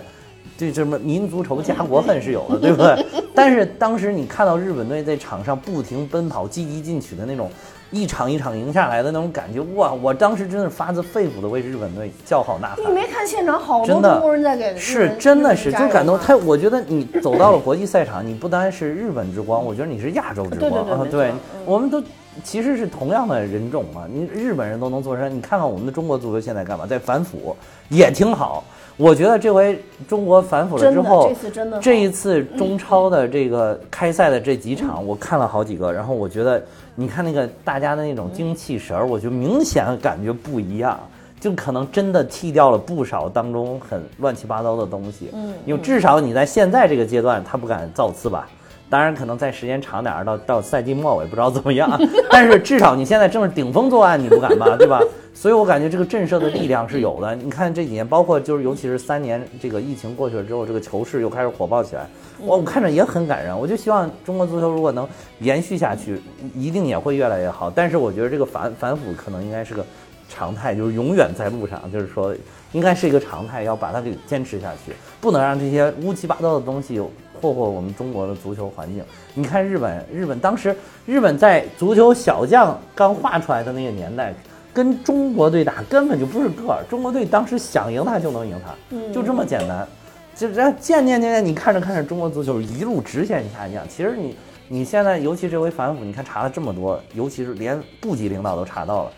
对什么民族仇、家国恨是有的，对不对？但是当时你看到日本队在场上不停奔跑、积极进取的那种。一场一场赢下来的那种感觉，哇！我当时真的是发自肺腑的为日本队叫好呐喊。你没看现场好多中国人在给日是真的是就感动吗他，我觉得你走到了国际赛场，你不单是日本之光，我觉得你是亚洲之光啊！对我们都其实是同样的人种嘛，你日本人都能做成，你看看我们的中国足球现在干嘛，在反腐也挺好。我觉得这回中国反腐了之后，这次真的这一次中超的这个开赛的这几场，我看了好几个，然后我觉得，你看那个大家的那种精气神儿，我就明显感觉不一样，就可能真的剃掉了不少当中很乱七八糟的东西。嗯因为至少你在现在这个阶段，他不敢造次吧。当然，可能在时间长点儿，到到赛季末我也不知道怎么样，但是至少你现在正是顶风作案，你不敢吧，对吧？所以我感觉这个震慑的力量是有的。你看这几年，包括就是尤其是三年这个疫情过去了之后，这个球市又开始火爆起来，我我看着也很感人。我就希望中国足球如果能延续下去，一定也会越来越好。但是我觉得这个反反腐可能应该是个常态，就是永远在路上，就是说应该是一个常态，要把它给坚持下去，不能让这些乌七八糟的东西霍霍我们中国的足球环境。你看日本，日本当时日本在足球小将刚画出来的那个年代，跟中国队打根本就不是个儿，中国队当时想赢他就能赢他，就这么简单。就这样渐渐渐渐，你看着看着，中国足球一路直线下降。其实你你现在，尤其这回反腐，你看查了这么多，尤其是连部级领导都查到了，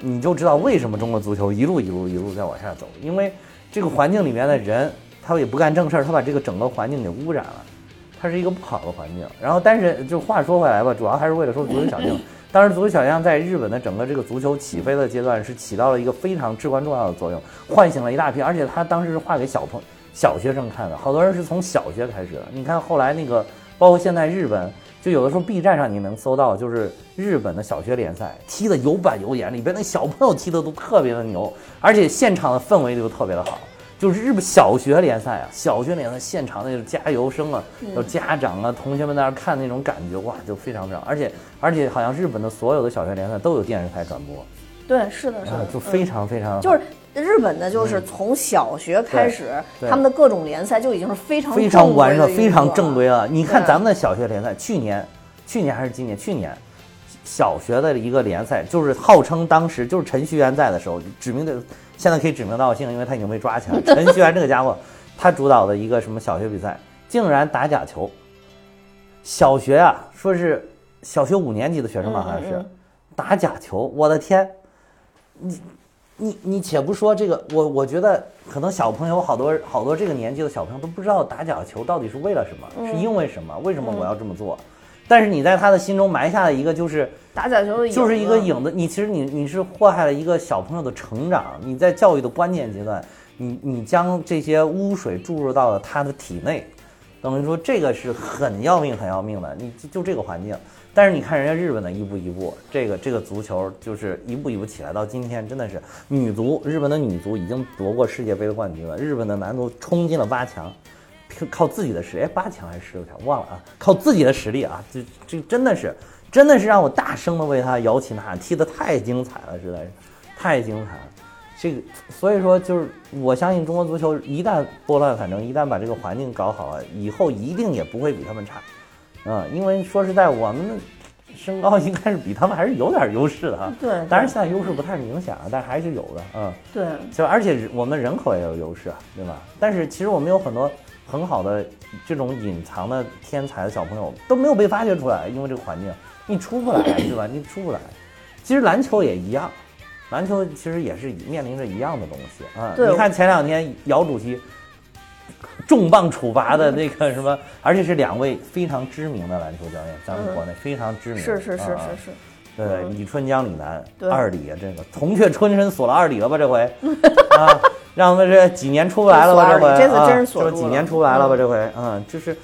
你就知道为什么中国足球一路一路一路在往下走，因为这个环境里面的人，他也不干正事儿，他把这个整个环境给污染了，它是一个不好的环境。然后，但是就话说回来吧，主要还是为了说足球小将。当时足球小将在日本的整个这个足球起飞的阶段，是起到了一个非常至关重要的作用，唤醒了一大批，而且他当时是画给小朋小学生看的，好多人是从小学开始的。你看后来那个，包括现在日本，就有的时候 B 站上你能搜到，就是日本的小学联赛踢得有板有眼，里边那小朋友踢得都特别的牛，而且现场的氛围就特别的好。就是日本小学联赛啊，小学联赛现场那种加油声啊，有家长啊、同学们在那看那种感觉，哇，就非常非常，而且而且好像日本的所有的小学联赛都有电视台转播，对，是的，是啊的，，就非常非常好。就是日本的，就是从小学开始，他们的各种联赛就已经是非常非常完善、非常正规了。你看咱们的小学联赛，去年、去年还是今年？去年小学的一个联赛，就是号称当时就是陈戌源在的时候，指名的，现在可以指名道姓，因为他已经被抓起来了。陈戌源这个家伙，他主导的一个什么小学比赛，竟然打假球。小学啊，说是小学五年级的学生吧，好像是打假球，我的天！你你你且不说这个，我我觉得可能小朋友好多好多这个年纪的小朋友都不知道打假球到底是为了什么，是因为什么？为什么我要这么做？但是你在他的心中埋下了一个就是打假球的就是一个影子，你其实你你是祸害了一个小朋友的成长，你在教育的关键阶段，你你将这些污水注入到了他的体内，等于说这个是很要命很要命的，你就就这个环境。但是你看人家日本的一步一步，这个这个足球就是一步一步起来，到今天真的是女足，日本的女足已经夺过世界杯的冠军了，日本的男足冲进了八强，靠自己的实力，哎，八强还是十六强忘了啊，靠自己的实力啊，这这真的是真的是让我大声的为他摇旗呐喊，踢得太精彩了，实在是太精彩了。这个所以说就是我相信中国足球一旦拨乱反正，一旦把这个环境搞好了，以后一定也不会比他们差。嗯，因为说实在，我们的身高应该是比他们还是有点优势的哈。对当然现在优势不太明显啊，但还是有的。嗯，对，就而且我们人口也有优势啊，对吧？但是其实我们有很多很好的这种隐藏的天才的小朋友都没有被发掘出来，因为这个环境你出不来，对吧？你出不来。其实篮球也一样，篮球其实也是面临着一样的东西啊。你看前两天姚主席重磅处罚的那个什么，而且是两位非常知名的篮球教练，咱们国内非常知名的，是是是啊是是，对，李春江、李楠对二李啊，这个铜雀春深锁了二李了吧？这回 啊，让他们这几年出不来了吧？这回这次啊真是锁住了就几年出不来了吧？嗯这回嗯，就是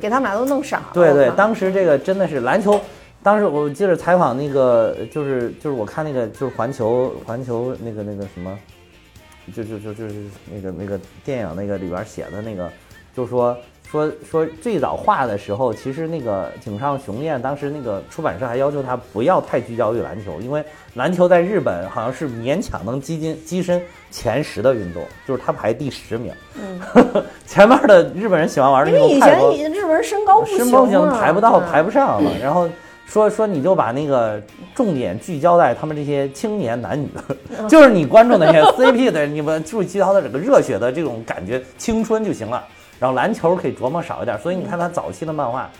给他们俩都弄傻了。对对当时这个真的是篮球，当时我记得采访那个，就是就是我看那个就是环球环球那个那个什么，就就就就是那个那个电影那个里边写的那个，就是说说说最早画的时候，其实那个井上雄彦当时那个出版社还要求他不要太聚焦于篮球，因为篮球在日本好像是勉强能跻进跻身前十的运动，就是他排第十名。嗯，前面的日本人喜欢玩的运因为以前日本人身高不行身高不行啊排不到，排不上了。然后说说你就把那个重点聚焦在他们这些青年男女，就是你关注那些 CP 的，你们注意聚焦的这个热血的这种感觉，青春就行了。然后篮球可以琢磨少一点。所以你看他早期的漫画，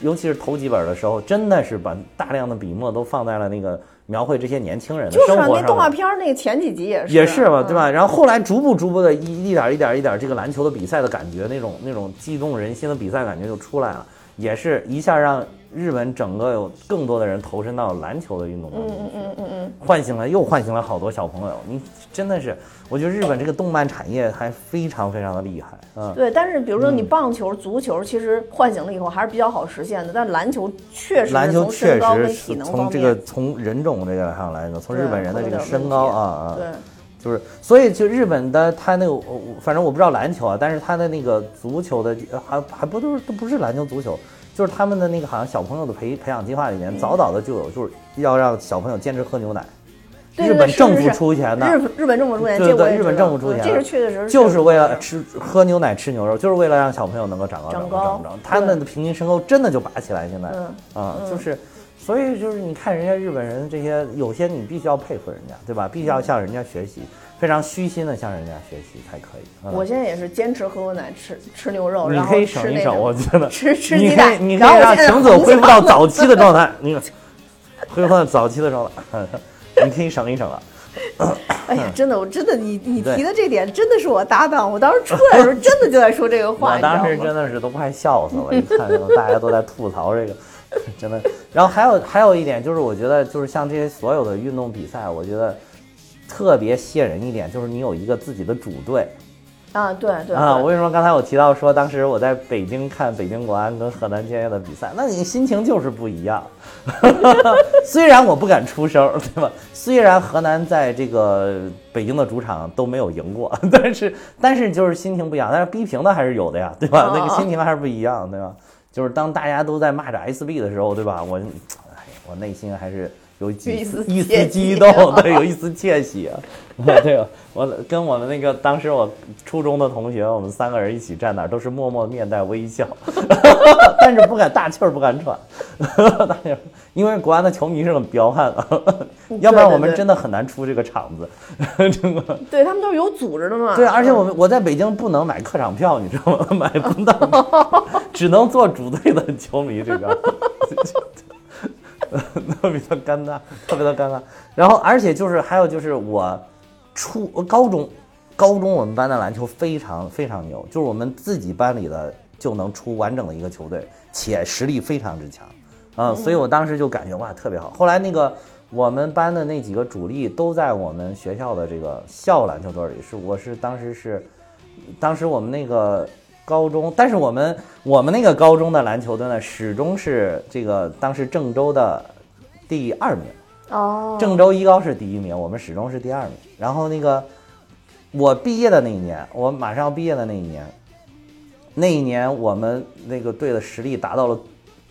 尤其是头几本的时候，真的是把大量的笔墨都放在了那个描绘这些年轻人的生活上就是。那动画片儿那前几集也是也是嘛，嗯对吧？然后后来逐步逐步的一一点一点一点，这个篮球的比赛的感觉，那种那种激动人心的比赛感觉就出来了，也是一下让日本整个有更多的人投身到篮球的运动当中去。嗯嗯嗯嗯，唤醒了，又唤醒了好多小朋友。你真的是，我觉得日本这个动漫产业还非常非常的厉害。嗯，对。但是比如说你棒球、足球，其实唤醒了以后还是比较好实现的，但篮球确实篮球确实从这个从人种这个上来说，从日本人的这个身高啊啊，对。就是所以就日本的他那个，我我反正我不知道篮球啊，但是他的那个足球的呃还还不都是都不是篮球足球。就是他们的那个好像小朋友的培培养计划里面，早早的就有，就是要让小朋友坚持喝牛奶。对日本政府出钱的，日日本政府出钱，对对日本政府出钱这是就是为了吃喝牛奶吃牛肉，就是为了让小朋友能够长高高长高长长。他们的平均身高真的就拔起来，现在嗯啊，就是，所以就是你看人家日本人这些，有些你必须要佩服人家，对吧？必须要向人家学习，非常虚心的向人家学习才可以。嗯我现在也是坚持喝牛奶，吃吃牛肉，然后 你可以吃省一省，那我觉得吃吃你可以鸡蛋，你可以让然后我现在晴子恢复到早期的状态，你恢复到早期的状态，你可以省一省了。哎呀，真的，我真的，你你提的这点真的是我搭档。我当时出来的时候，真的就在说这个话，我当时真的是都快笑死了，一看这个大家都在吐槽这个，真的。然后还有还有一点就是，我觉得就是像这些所有的运动比赛，我觉得特别吸引人一点，就是你有一个自己的主队啊，对对啊。我为什么刚才我提到说，当时我在北京看北京国安跟河南建业的比赛，那你心情就是不一样。虽然我不敢出声，对吧？虽然河南在这个北京的主场都没有赢过，但是但是就是心情不一样。但是逼平的还是有的呀，对吧？哦那个心情还是不一样，对吧？就是当大家都在骂着 SB 的时候，对吧？我，哎，我内心还是有几丝一丝激动，对，有一丝窃喜。对，我跟我们那个当时我初中的同学，我们三个人一起站那儿，都是默默面带微笑，但是不敢大气儿不敢喘，大气因为国安的球迷是很彪悍的，要不然我们真的很难出这个场子，真的。对他们都是有组织的嘛。对，而且我嗯们我在北京不能买客场票，你知道吗？买不到，只能做主队的球迷这边，特别的尴尬，特别的尴尬。然后，而且就是还有就是我初高中，高中我们班的篮球非常非常牛，就是我们自己班里的就能出完整的一个球队，且实力非常之强，啊、所以我当时就感觉哇特别好。后来那个我们班的那几个主力都在我们学校的这个校篮球队里，是我是当时是，当时我们那个高中，但是我们我们那个高中的篮球队呢，始终是这个当时郑州的第二名。哦，郑州一高是第一名，我们始终是第二名。然后那个我毕业的那一年，我马上要毕业的那一年，那一年我们那个队的实力达到了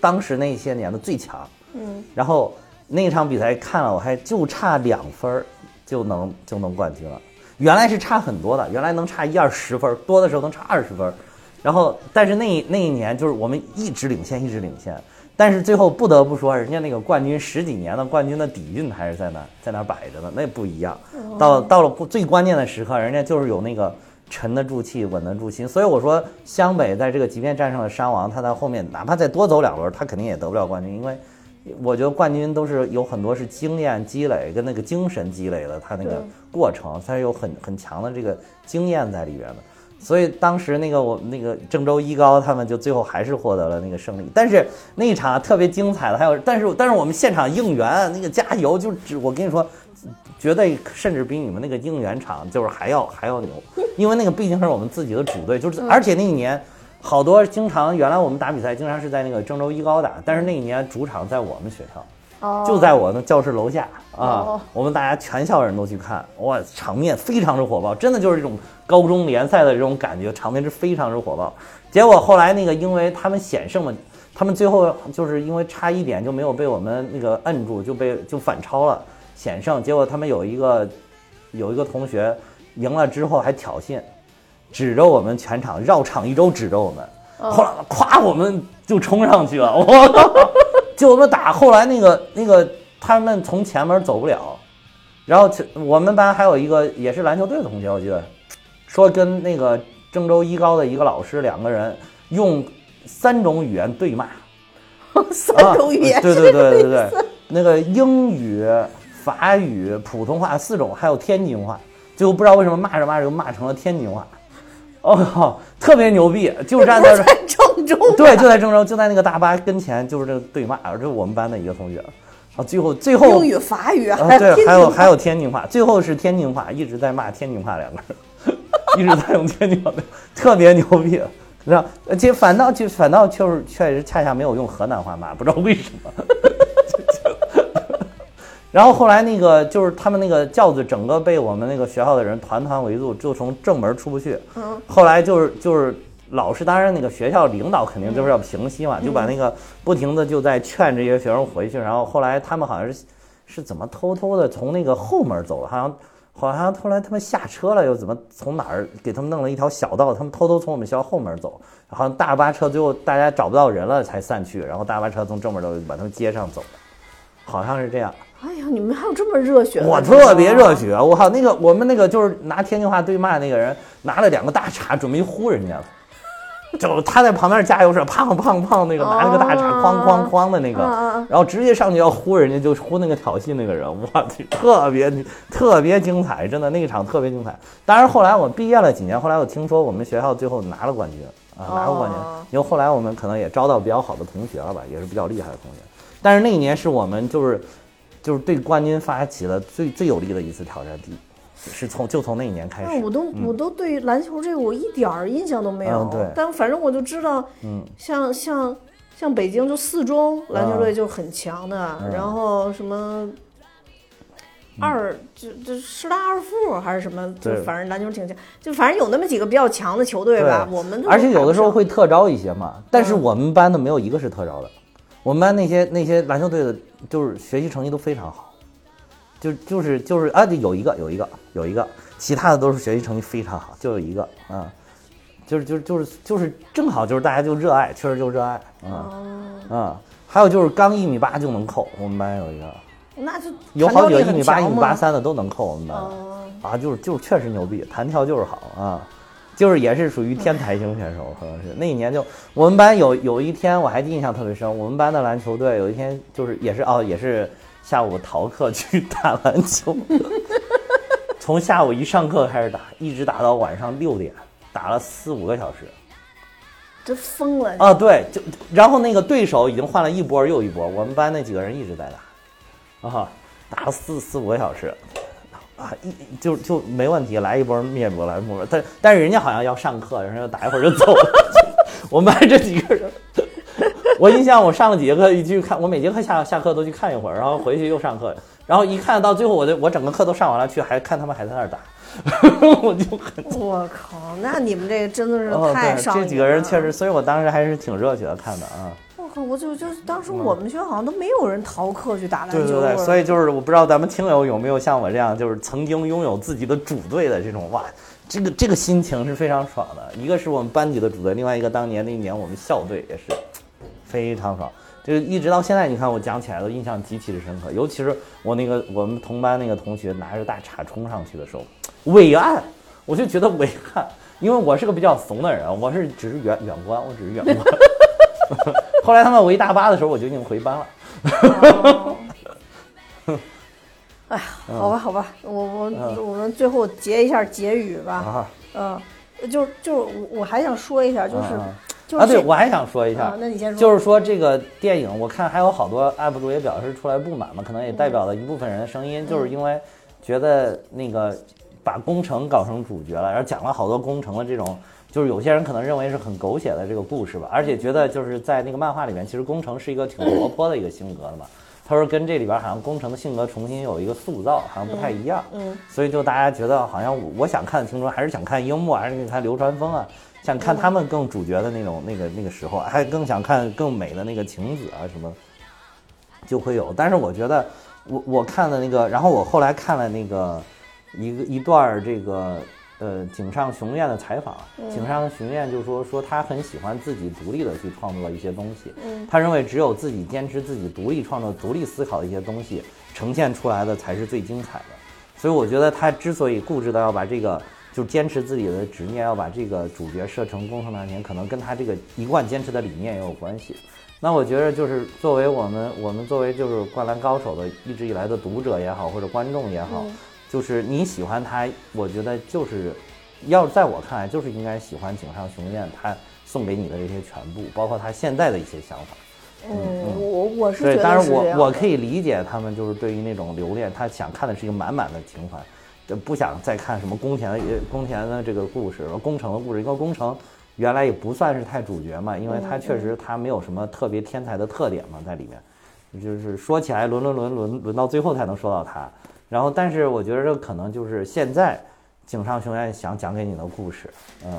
当时那些年的最强。嗯，然后那场比赛看了，我还就差两分就能就能冠军了。原来是差很多的，原来能差一二十分，多的时候能差二十分儿。然后，但是那那一年就是我们一直领先，一直领先。但是最后不得不说，人家那个冠军十几年的冠军的底蕴还是在那儿在那儿摆着呢，那不一样。到到了最关键的时刻，人家就是有那个沉得住气、稳得住心。所以我说，湘北在这个即便战胜了山王，他在后面哪怕再多走两轮，他肯定也得不了冠军，因为我觉得冠军都是有很多是经验积累跟那个精神积累的，他那个过程，他是有很很强的这个经验在里边的。所以当时那个我们那个郑州一高他们就最后还是获得了那个胜利，但是那一场特别精彩的还有，但是但是我们现场应援那个加油，就只我跟你说，绝对甚至比你们那个应援场就是还要还要牛，因为那个毕竟是我们自己的主队，就是而且那一年好多经常原来我们打比赛经常是在那个郑州一高打，但是那一年主场在我们学校。哦就在我的教室楼下啊哦，我们大家全校人都去看，哇，场面非常之火爆，真的就是这种高中联赛的这种感觉，场面是非常之火爆。结果后来那个，因为他们险胜嘛，他们最后就是因为差一点就没有被我们那个摁住，就被就反超了，险胜。结果他们有一个有一个同学赢了之后还挑衅，指着我们全场绕场一周指着我们，后来咵我们就冲上去了，我靠！就我们打，后来那个那个他们从前门走不了，然后就我们班还有一个也是篮球队的同学，我记得说跟那个郑州一高的一个老师两个人用三种语言对骂，三种语言啊，对对对对对，那个英语、法语、普通话四种，还有天津话。最后不知道为什么骂着骂着就骂成了天津话。哦靠，特别牛逼，就站在这儿。在郑州，对，就在郑州，就在那个大巴跟前，就是这个对骂，这是我们班的一个同学。啊，最后最后英语、法语，啊，还有对，还有还有天津话，最后是天津话，一直在骂天津话两个人，一直在用天津话，特别牛逼。然后，而且反倒就反倒就是确实恰恰没有用河南话骂，不知道为什么。然后后来那个就是他们那个轿子整个被我们那个学校的人团团围住，就从正门出不去。嗯，后来就是就是老师，当然那个学校领导肯定就是要平息嘛，就把那个不停的就在劝这些学生回去。然后后来他们好像是是怎么偷偷的从那个后门走了，好像好像后来他们下车了，又怎么从哪儿给他们弄了一条小道，他们偷偷从我们学校后门走，好像大巴车最后大家找不到人了才散去，然后大巴车从正门都把他们接上走的，好像是这样。哎呀，你们还有这么热血的？我特别热血，我靠，那个我们那个就是拿天津话对骂那个人，拿了两个大叉准备呼人家了，就他在旁边加油是胖胖胖那个拿那个大铲哐哐哐的那个，然后直接上去要呼人家，就呼那个挑衅那个人，我去，特别特别精彩，真的那一场特别精彩。当然后来我毕业了几年，后来我听说我们学校最后拿了冠军啊，拿了冠军哦，因为后来我们可能也招到比较好的同学了吧，也是比较厉害的同学。但是那一年是我们就是就是对冠军发起了最最有力的一次挑战，第一是从就从那一年开始。那我都我都对篮球这个我一点儿印象都没有。嗯对但反正我就知道，嗯，像像像北京就四中篮球队就很强的，嗯然后什么。二就就师大二附还是什么，就对反正篮球挺强，就反正有那么几个比较强的球队吧。我们而且有的时候会特招一些嘛，但是嗯我们班的没有一个是特招的，我们班那些那些篮球队的，就是学习成绩都非常好，就就是就是啊，有一个有一个有一个，其他的都是学习成绩非常好，就有一个啊、就是就是就是就是正好就是大家就热爱，确实就热爱，不上嗯哦，嗯，还有就是刚一米八就能扣，我们班有一个，那就有好几个一米八一米八三的都能扣我们班啊，就是就是确实牛逼，弹跳就是好啊，就是也是属于天才型选手，可能是。那一年就我们班有有一天我还印象特别深，我们班的篮球队有一天就是也是哦也是下午逃课去打篮球，从下午一上课开始打，一直打到晚上六点，打了四五个小时。这疯了。啊，对，就然后那个对手已经换了一波又一波，我们班那几个人一直在打，啊，打了四四五个小时。啊，一就就没问题，来一波灭不来一波，但但是人家好像要上课，然后打一会儿就走了。我们班这几个人，我印象我上了几节课，一去看，我每节课下下课都去看一会儿，然后回去又上课，然后一看到最后，我就我整个课都上完了，去还看他们还在那儿打，我就很我靠，那你们这个真的是太上瘾了。这几个人确实，所以我当时还是挺热血的看的啊。我靠，我就就当时我们学校好像都没有人逃课去打篮球。对对对，所以就是我不知道咱们听友有没有像我这样，就是曾经拥有自己的主队的这种哇，这个这个心情是非常爽的。一个是我们班级的主队，另外一个当年那一年我们校队也是非常爽。就是一直到现在，你看我讲起来都印象极其的深刻，尤其是我那个我们同班那个同学拿着大叉冲上去的时候，伟岸，我就觉得伟岸，因为我是个比较怂的人，我是只是远远观，我只是远观。后来他们围大巴的时候，我就已经回班了。哦哎呀，嗯好吧，好吧，我我我们最后结一下结语吧。啊嗯，就就是我我还想说一下，就是就是这我还想说一下，啊那你先说就是说这个电影，我看还有好多 UP 主也表示出来不满嘛，可能也代表了一部分人的声音，就是因为觉得那个把工程搞成主角了，然后讲了好多工程的这种，就是有些人可能认为是很狗血的这个故事吧，而且觉得就是在那个漫画里面，其实工程是一个挺活泼的一个性格的嘛。他说跟这里边好像工程的性格重新有一个塑造，好像不太一样。嗯，所以就大家觉得好像我我想看的青春还是想看樱木，还是想看流川枫啊，想看他们更主角的那种那个那个时候，还更想看更美的那个晴子啊什么，就会有。但是我觉得我我看的那个，然后我后来看了那个一个一段儿这个呃井上雄彦的采访，井上雄彦就说说他很喜欢自己独立的去创作一些东西，他认为只有自己坚持自己独立创作、独立思考的一些东西，呈现出来的才是最精彩的。所以我觉得他之所以固执的要把这个就坚持自己的执念，要把这个主角设成工藤大田，可能跟他这个一贯坚持的理念也有关系。那我觉得就是作为我们我们作为就是《灌篮高手》的一直以来的读者也好，或者观众也好，就是你喜欢他，我觉得就是要在我看来就是应该喜欢井上雄彦他送给你的这些全部，包括他现在的一些想法。嗯，我我是觉对，得当然是我我可以理解他们就是对于那种留恋，他想看的是一个满满的情怀，就不想再看什么宫田的宫田的这个故事，宫城的故事，因为宫城原来也不算是太主角嘛，因为他确实他没有什么特别天才的特点嘛在里面，就是说起来轮轮轮轮轮到最后才能说到他，然后但是我觉得这可能就是现在井上雄彦想讲给你的故事，嗯。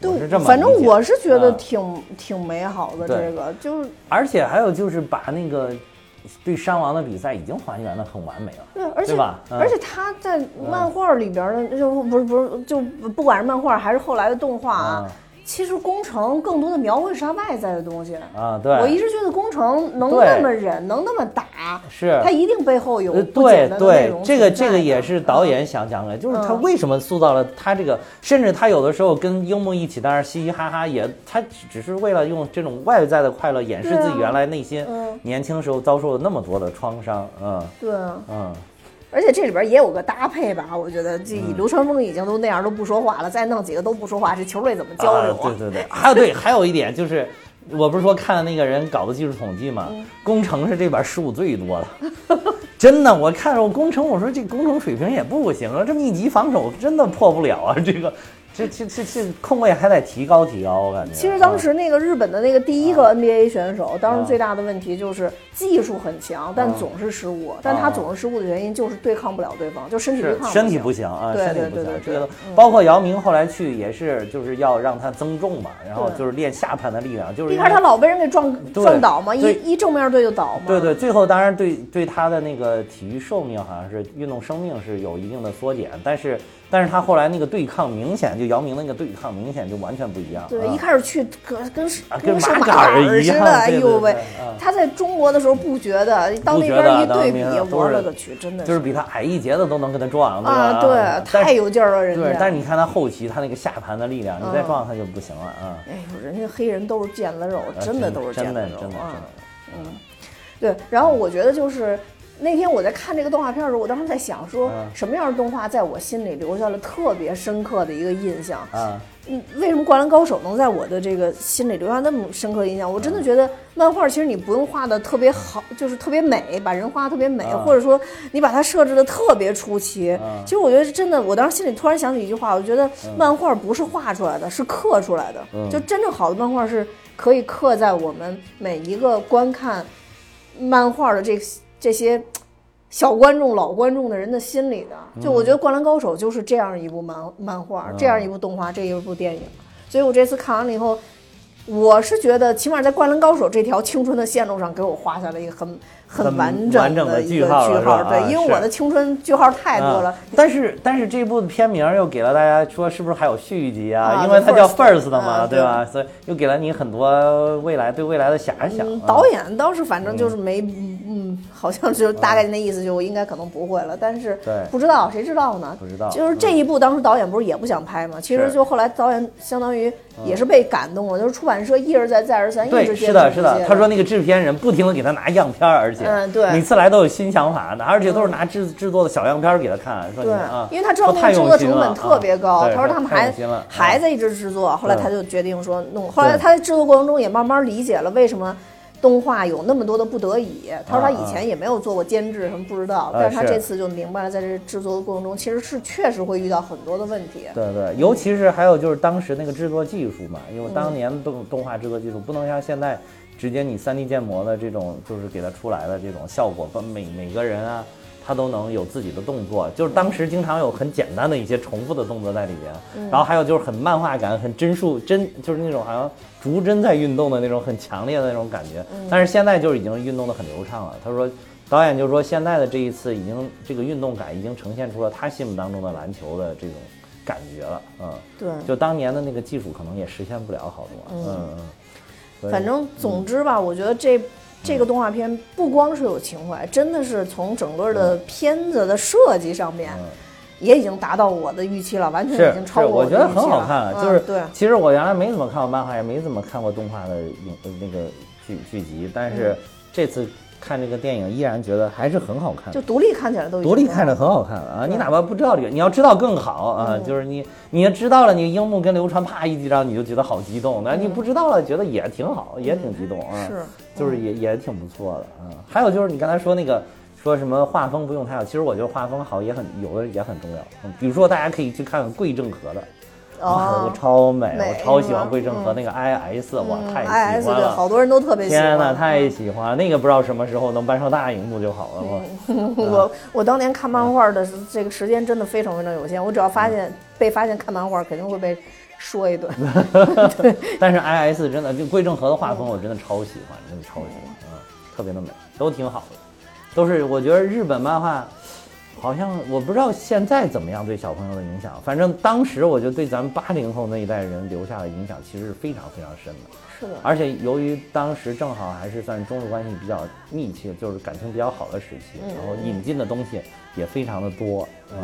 我是这对，么反正我是觉得啊挺挺美好的，这个就是而且还有就是把那个对山王的比赛已经还原的很完美了。对，而且对吧嗯而且他在漫画里边的就不是不是就不管是漫画还是后来的动画啊嗯，其实工程更多的描绘是他外在的东西。啊，对，我一直觉得工程能那么忍，能那么打，是。他一定背后有对对这个这个也是导演想讲的，就是他嗯。为什么塑造了他这个，甚至他有的时候跟樱木一起，当然嘻嘻哈哈也，他只只是为了用这种外在的快乐掩饰自己原来内心嗯。年轻时候遭受了那么多的创伤，嗯。对啊。嗯，而且这里边也有个搭配吧，我觉得这嗯流川枫已经都那样都不说话了，再弄几个都不说话，这球队怎么交流啊？对对对，还有对，还有一点就是，我不是说看了那个人搞的技术统计嘛，嗯工程是这边失误最多的，真的，我看着我工程，我说这工程水平也不行啊，这密集防守真的破不了啊，这个。这这这这控卫还得提高提高，我感觉。其实当啊时那个日本的那个第一个 NBA 选手，当时啊最大的问题就是技术很强，但啊总是失误。但他总是失误的原因就是对抗不了对方，就身体对抗是身体不行。啊，对身体不行这个嗯包括姚明后来去也是，就是要让他增重嘛，然后就是练下盘的力量，就是一开始他老被人给撞撞倒嘛，一一正面对就倒嘛。对对，最后当然对对他的那个体育寿命好像是运动生命是有一定的缩减，但是但是他后来那个对抗明显就姚明那个对抗明显就完全不一样。对，啊一开始去跟跟啊跟跟马马杆儿似的，哎呦喂！他在中国的时候不觉得，到那边一对比我是勒个去，真的就是比他矮一截的都能跟他撞？啊，对，太有劲儿了，人对，家。但是你看他后期他那个下盘的力量，你再嗯撞他就不行了啊。哎呦，人家黑人都是腱子肉，啊真的都是腱子真的真的真肉啊嗯。对，然后我觉得就是那天我在看这个动画片的时候，我当时在想说，嗯什么样的动画在我心里留下了特别深刻的一个印象？啊，嗯，为什么《灌篮高手》能在我的这个心里留下那么深刻的印象？我真嗯的觉得漫画其实你不用画的特别好，就是特别美，把人画的特别美，啊或者说你把它设置的特别出奇。啊其实我觉得真的，我当时心里突然想起一句话，我觉得漫画不是画出来的，是刻出来的。嗯就真正好的漫画是可以刻在我们每一个观看漫画的这这些。小观众、老观众的人的心里的，就我觉得《灌篮高手》就是这样一部漫漫画，这样一部动画，这一部电影。所以我这次看完了以后，我是觉得起码在《灌篮高手》这条青春的线路上，给我画下了一个很很完整完整的一个句号对，因为我的青春句号太多了啊。但是但是这部的片名又给了大家说是不是还有续集啊？啊因为它叫 First，First 的嘛，啊对吧？所以又给了你很多未来对未来的遐想。导演倒是反正就是没，嗯，嗯好像就 大概那意思，就我应该可能不会了，但是不知道谁知道呢？不知道就是这一部当时导演不是也不想拍吗？其实就后来导演相当于也是被感动了，就是出版社一而再再而三一对，直坚是的，是的。他说那个制片人不停的给他拿样片儿，而且嗯对每次来都有新想法，而且都是拿制制作的小样片儿给他看，说你对啊，，因为他知道那说太个制作成本特别高，他说他们还还在一直制作，后来他就决定说弄。后来他在制作过程中也慢慢理解了为什么。动画有那么多的不得已，他说他以前也没有做过监制，什么不知道，但是他这次就明白了，在这制作的过程中，其实是确实会遇到很多的问题。对对，尤其是还有就是当时那个制作技术嘛，因为当年动动画制作技术不能像现在直接你 3D 建模的这种，就是给它出来的这种效果，把每每个人啊，他都能有自己的动作，就是当时经常有很简单的一些重复的动作在里边，然后还有就是很漫画感、很帧数帧，就是那种好像逐帧在运动的那种很强烈的那种感觉，但是现在就是已经运动的很流畅了。他说。导演就说，现在的这一次已经这个运动感已经呈现出了他心目当中的篮球的这种感觉了，嗯，对，就当年的那个技术可能也实现不了好多，嗯嗯，反正总之吧，我觉得这这个动画片不光是有情怀，真的是从整个的片子的设计上面，嗯。也已经达到我的预期了，完全已经超过我觉得的预期很好看了。就是嗯对，其实我原来没怎么看过漫画，也没怎么看过动画的影呃那个剧剧集，但是这次看这个电影，依然觉得还是很好看就。独立看起来都独立看着很好看啊！你哪怕不知道这个，你要知道更好啊！嗯就是你，你要知道了，你樱木跟流川啪一击掌，你就觉得好激动；那你不知道了，觉得也挺好，也挺激动啊。嗯是就是也也挺不错的啊。还有就是你刚才说那个说什么画风不用太好，其实我觉得画风好也很有的也很重要。嗯，比如说大家可以去看看桂正和的。哇，哦那个超美，我超喜欢桂正和那个 IS，我嗯太喜欢了。好多人都特别喜欢。天呐，太喜欢！那个不知道什么时候能搬上大荧幕就好了。我嗯 我我当年看漫画的这个时间真的非常非常有限，我只要发现被发现看漫画，肯定会被说一顿。但是 IS 真的，就桂正和的画风我真的超喜欢，真的超喜欢，嗯，特别的美，都挺好的，都是我觉得日本漫画，好像我不知道现在怎么样对小朋友的影响，反正当时我觉得对咱们八零后那一代人留下的影响其实是非常非常深的。是的，而且由于当时正好还是算中日关系比较密切，就是感情比较好的时期，然后引进的东西也非常的多，嗯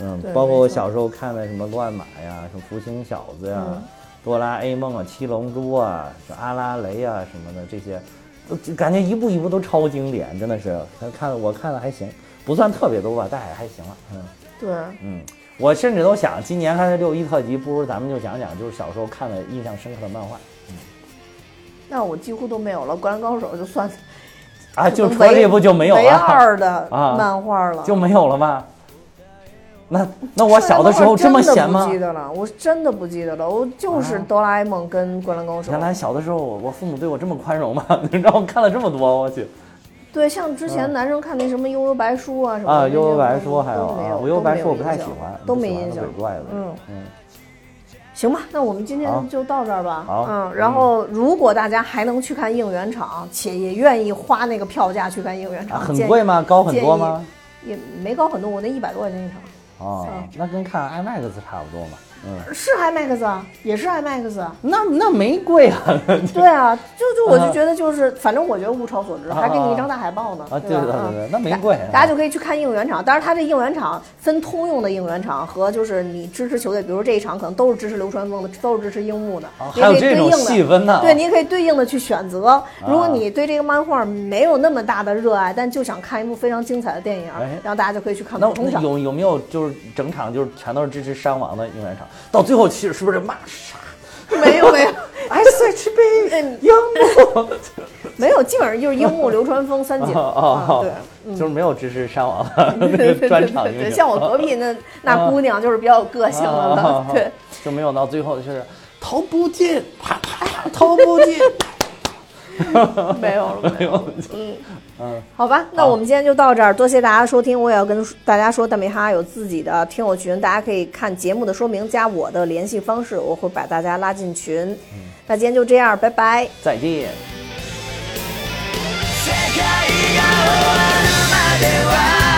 嗯嗯包括我小时候看的什么乱马呀、什么福星小子呀、嗯。哆啦 A 梦啊、七龙珠啊、什么阿拉蕾啊什么的这些，都感觉一步一步都超经典，真的是。看我看的还行，不算特别多吧，但也还行了，嗯对，嗯。我甚至都想，今年看这六一特辑，不如咱们就讲讲，就是小时候看的印象深刻的漫画嗯那我几乎都没有了。灌篮高手就算啊，就除了这部就没有唯了。二的 啊漫画了。就没有了吗？那那我小的时候这么闲吗不？记得了，我真的不记得了。我就是哆啦 A 梦跟灌篮高手。原来小的时候，我我父母对我这么宽容吗？让我看了这么多，我去对，像之前男生看那什么《悠悠白书》啊什么的啊！悠悠白书还有我悠悠白书我不太喜欢，都没印象鬼。怪的。嗯嗯，行吧，那我们今天就到这儿吧。好嗯，然后如果大家还能去看应援场，且也愿意花那个票价去看应援啊场，很贵吗？高很多吗？？也没高很多，我那一百多块钱一场。哦，那跟看 IMAX 差不多嘛。嗯，是 IMAX 啊，也是 IMAX 啊。那那没贵啊。对啊，就就我就觉得就是，反正我觉得物超所值，啊还给你一张大海报呢，啊，对吧？对对那没贵。大家就可以去看应援场，当然它这应援场分通用的应援场和就是你支持球队，比如这一场可能都是支持流川枫的，都是支持樱木的，啊也可以还有这种对应的细分呢对，你也可以对应的去选择。如果你对这个漫画没有那么大的热爱，但就想看一部非常精彩的电影，哎然后大家就可以去看。那有有没有就是整场就是全都是支持山王的应援场？到最后其实是不是骂傻没有没有 SHB 嗯樱木？没有，基本上就是樱木、流川枫、三井。哦啊对。就是没有支持山王的专场对对，像我隔壁那那姑娘就是比较有个性了，对，就没有到最后就是投不进，啪啪啪投不进。没有了，没有了。嗯嗯，好吧，那我们今天就到这儿，多谢大家收听。我也要跟大家说，大美哈有自己的听友群，大家可以看节目的说明，加我的联系方式，我会把大家拉进群。那今天就这样，拜拜。再见。世界が終わるまでは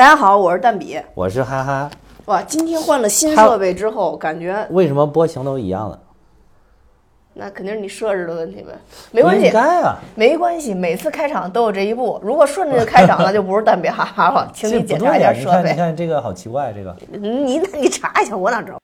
大家好，我是蛋比。我是哈哈，哇，今天换了新设备之后，感觉为什么波形都一样的？那肯定是你设置的问题呗，没关系应，该啊，没关系，每次开场都有这一步。如果顺着开场，那就不是蛋比哈哈了，请你检查一对呀、你看，你下设备。看这个好奇怪，这个你那你查一下，我哪知道？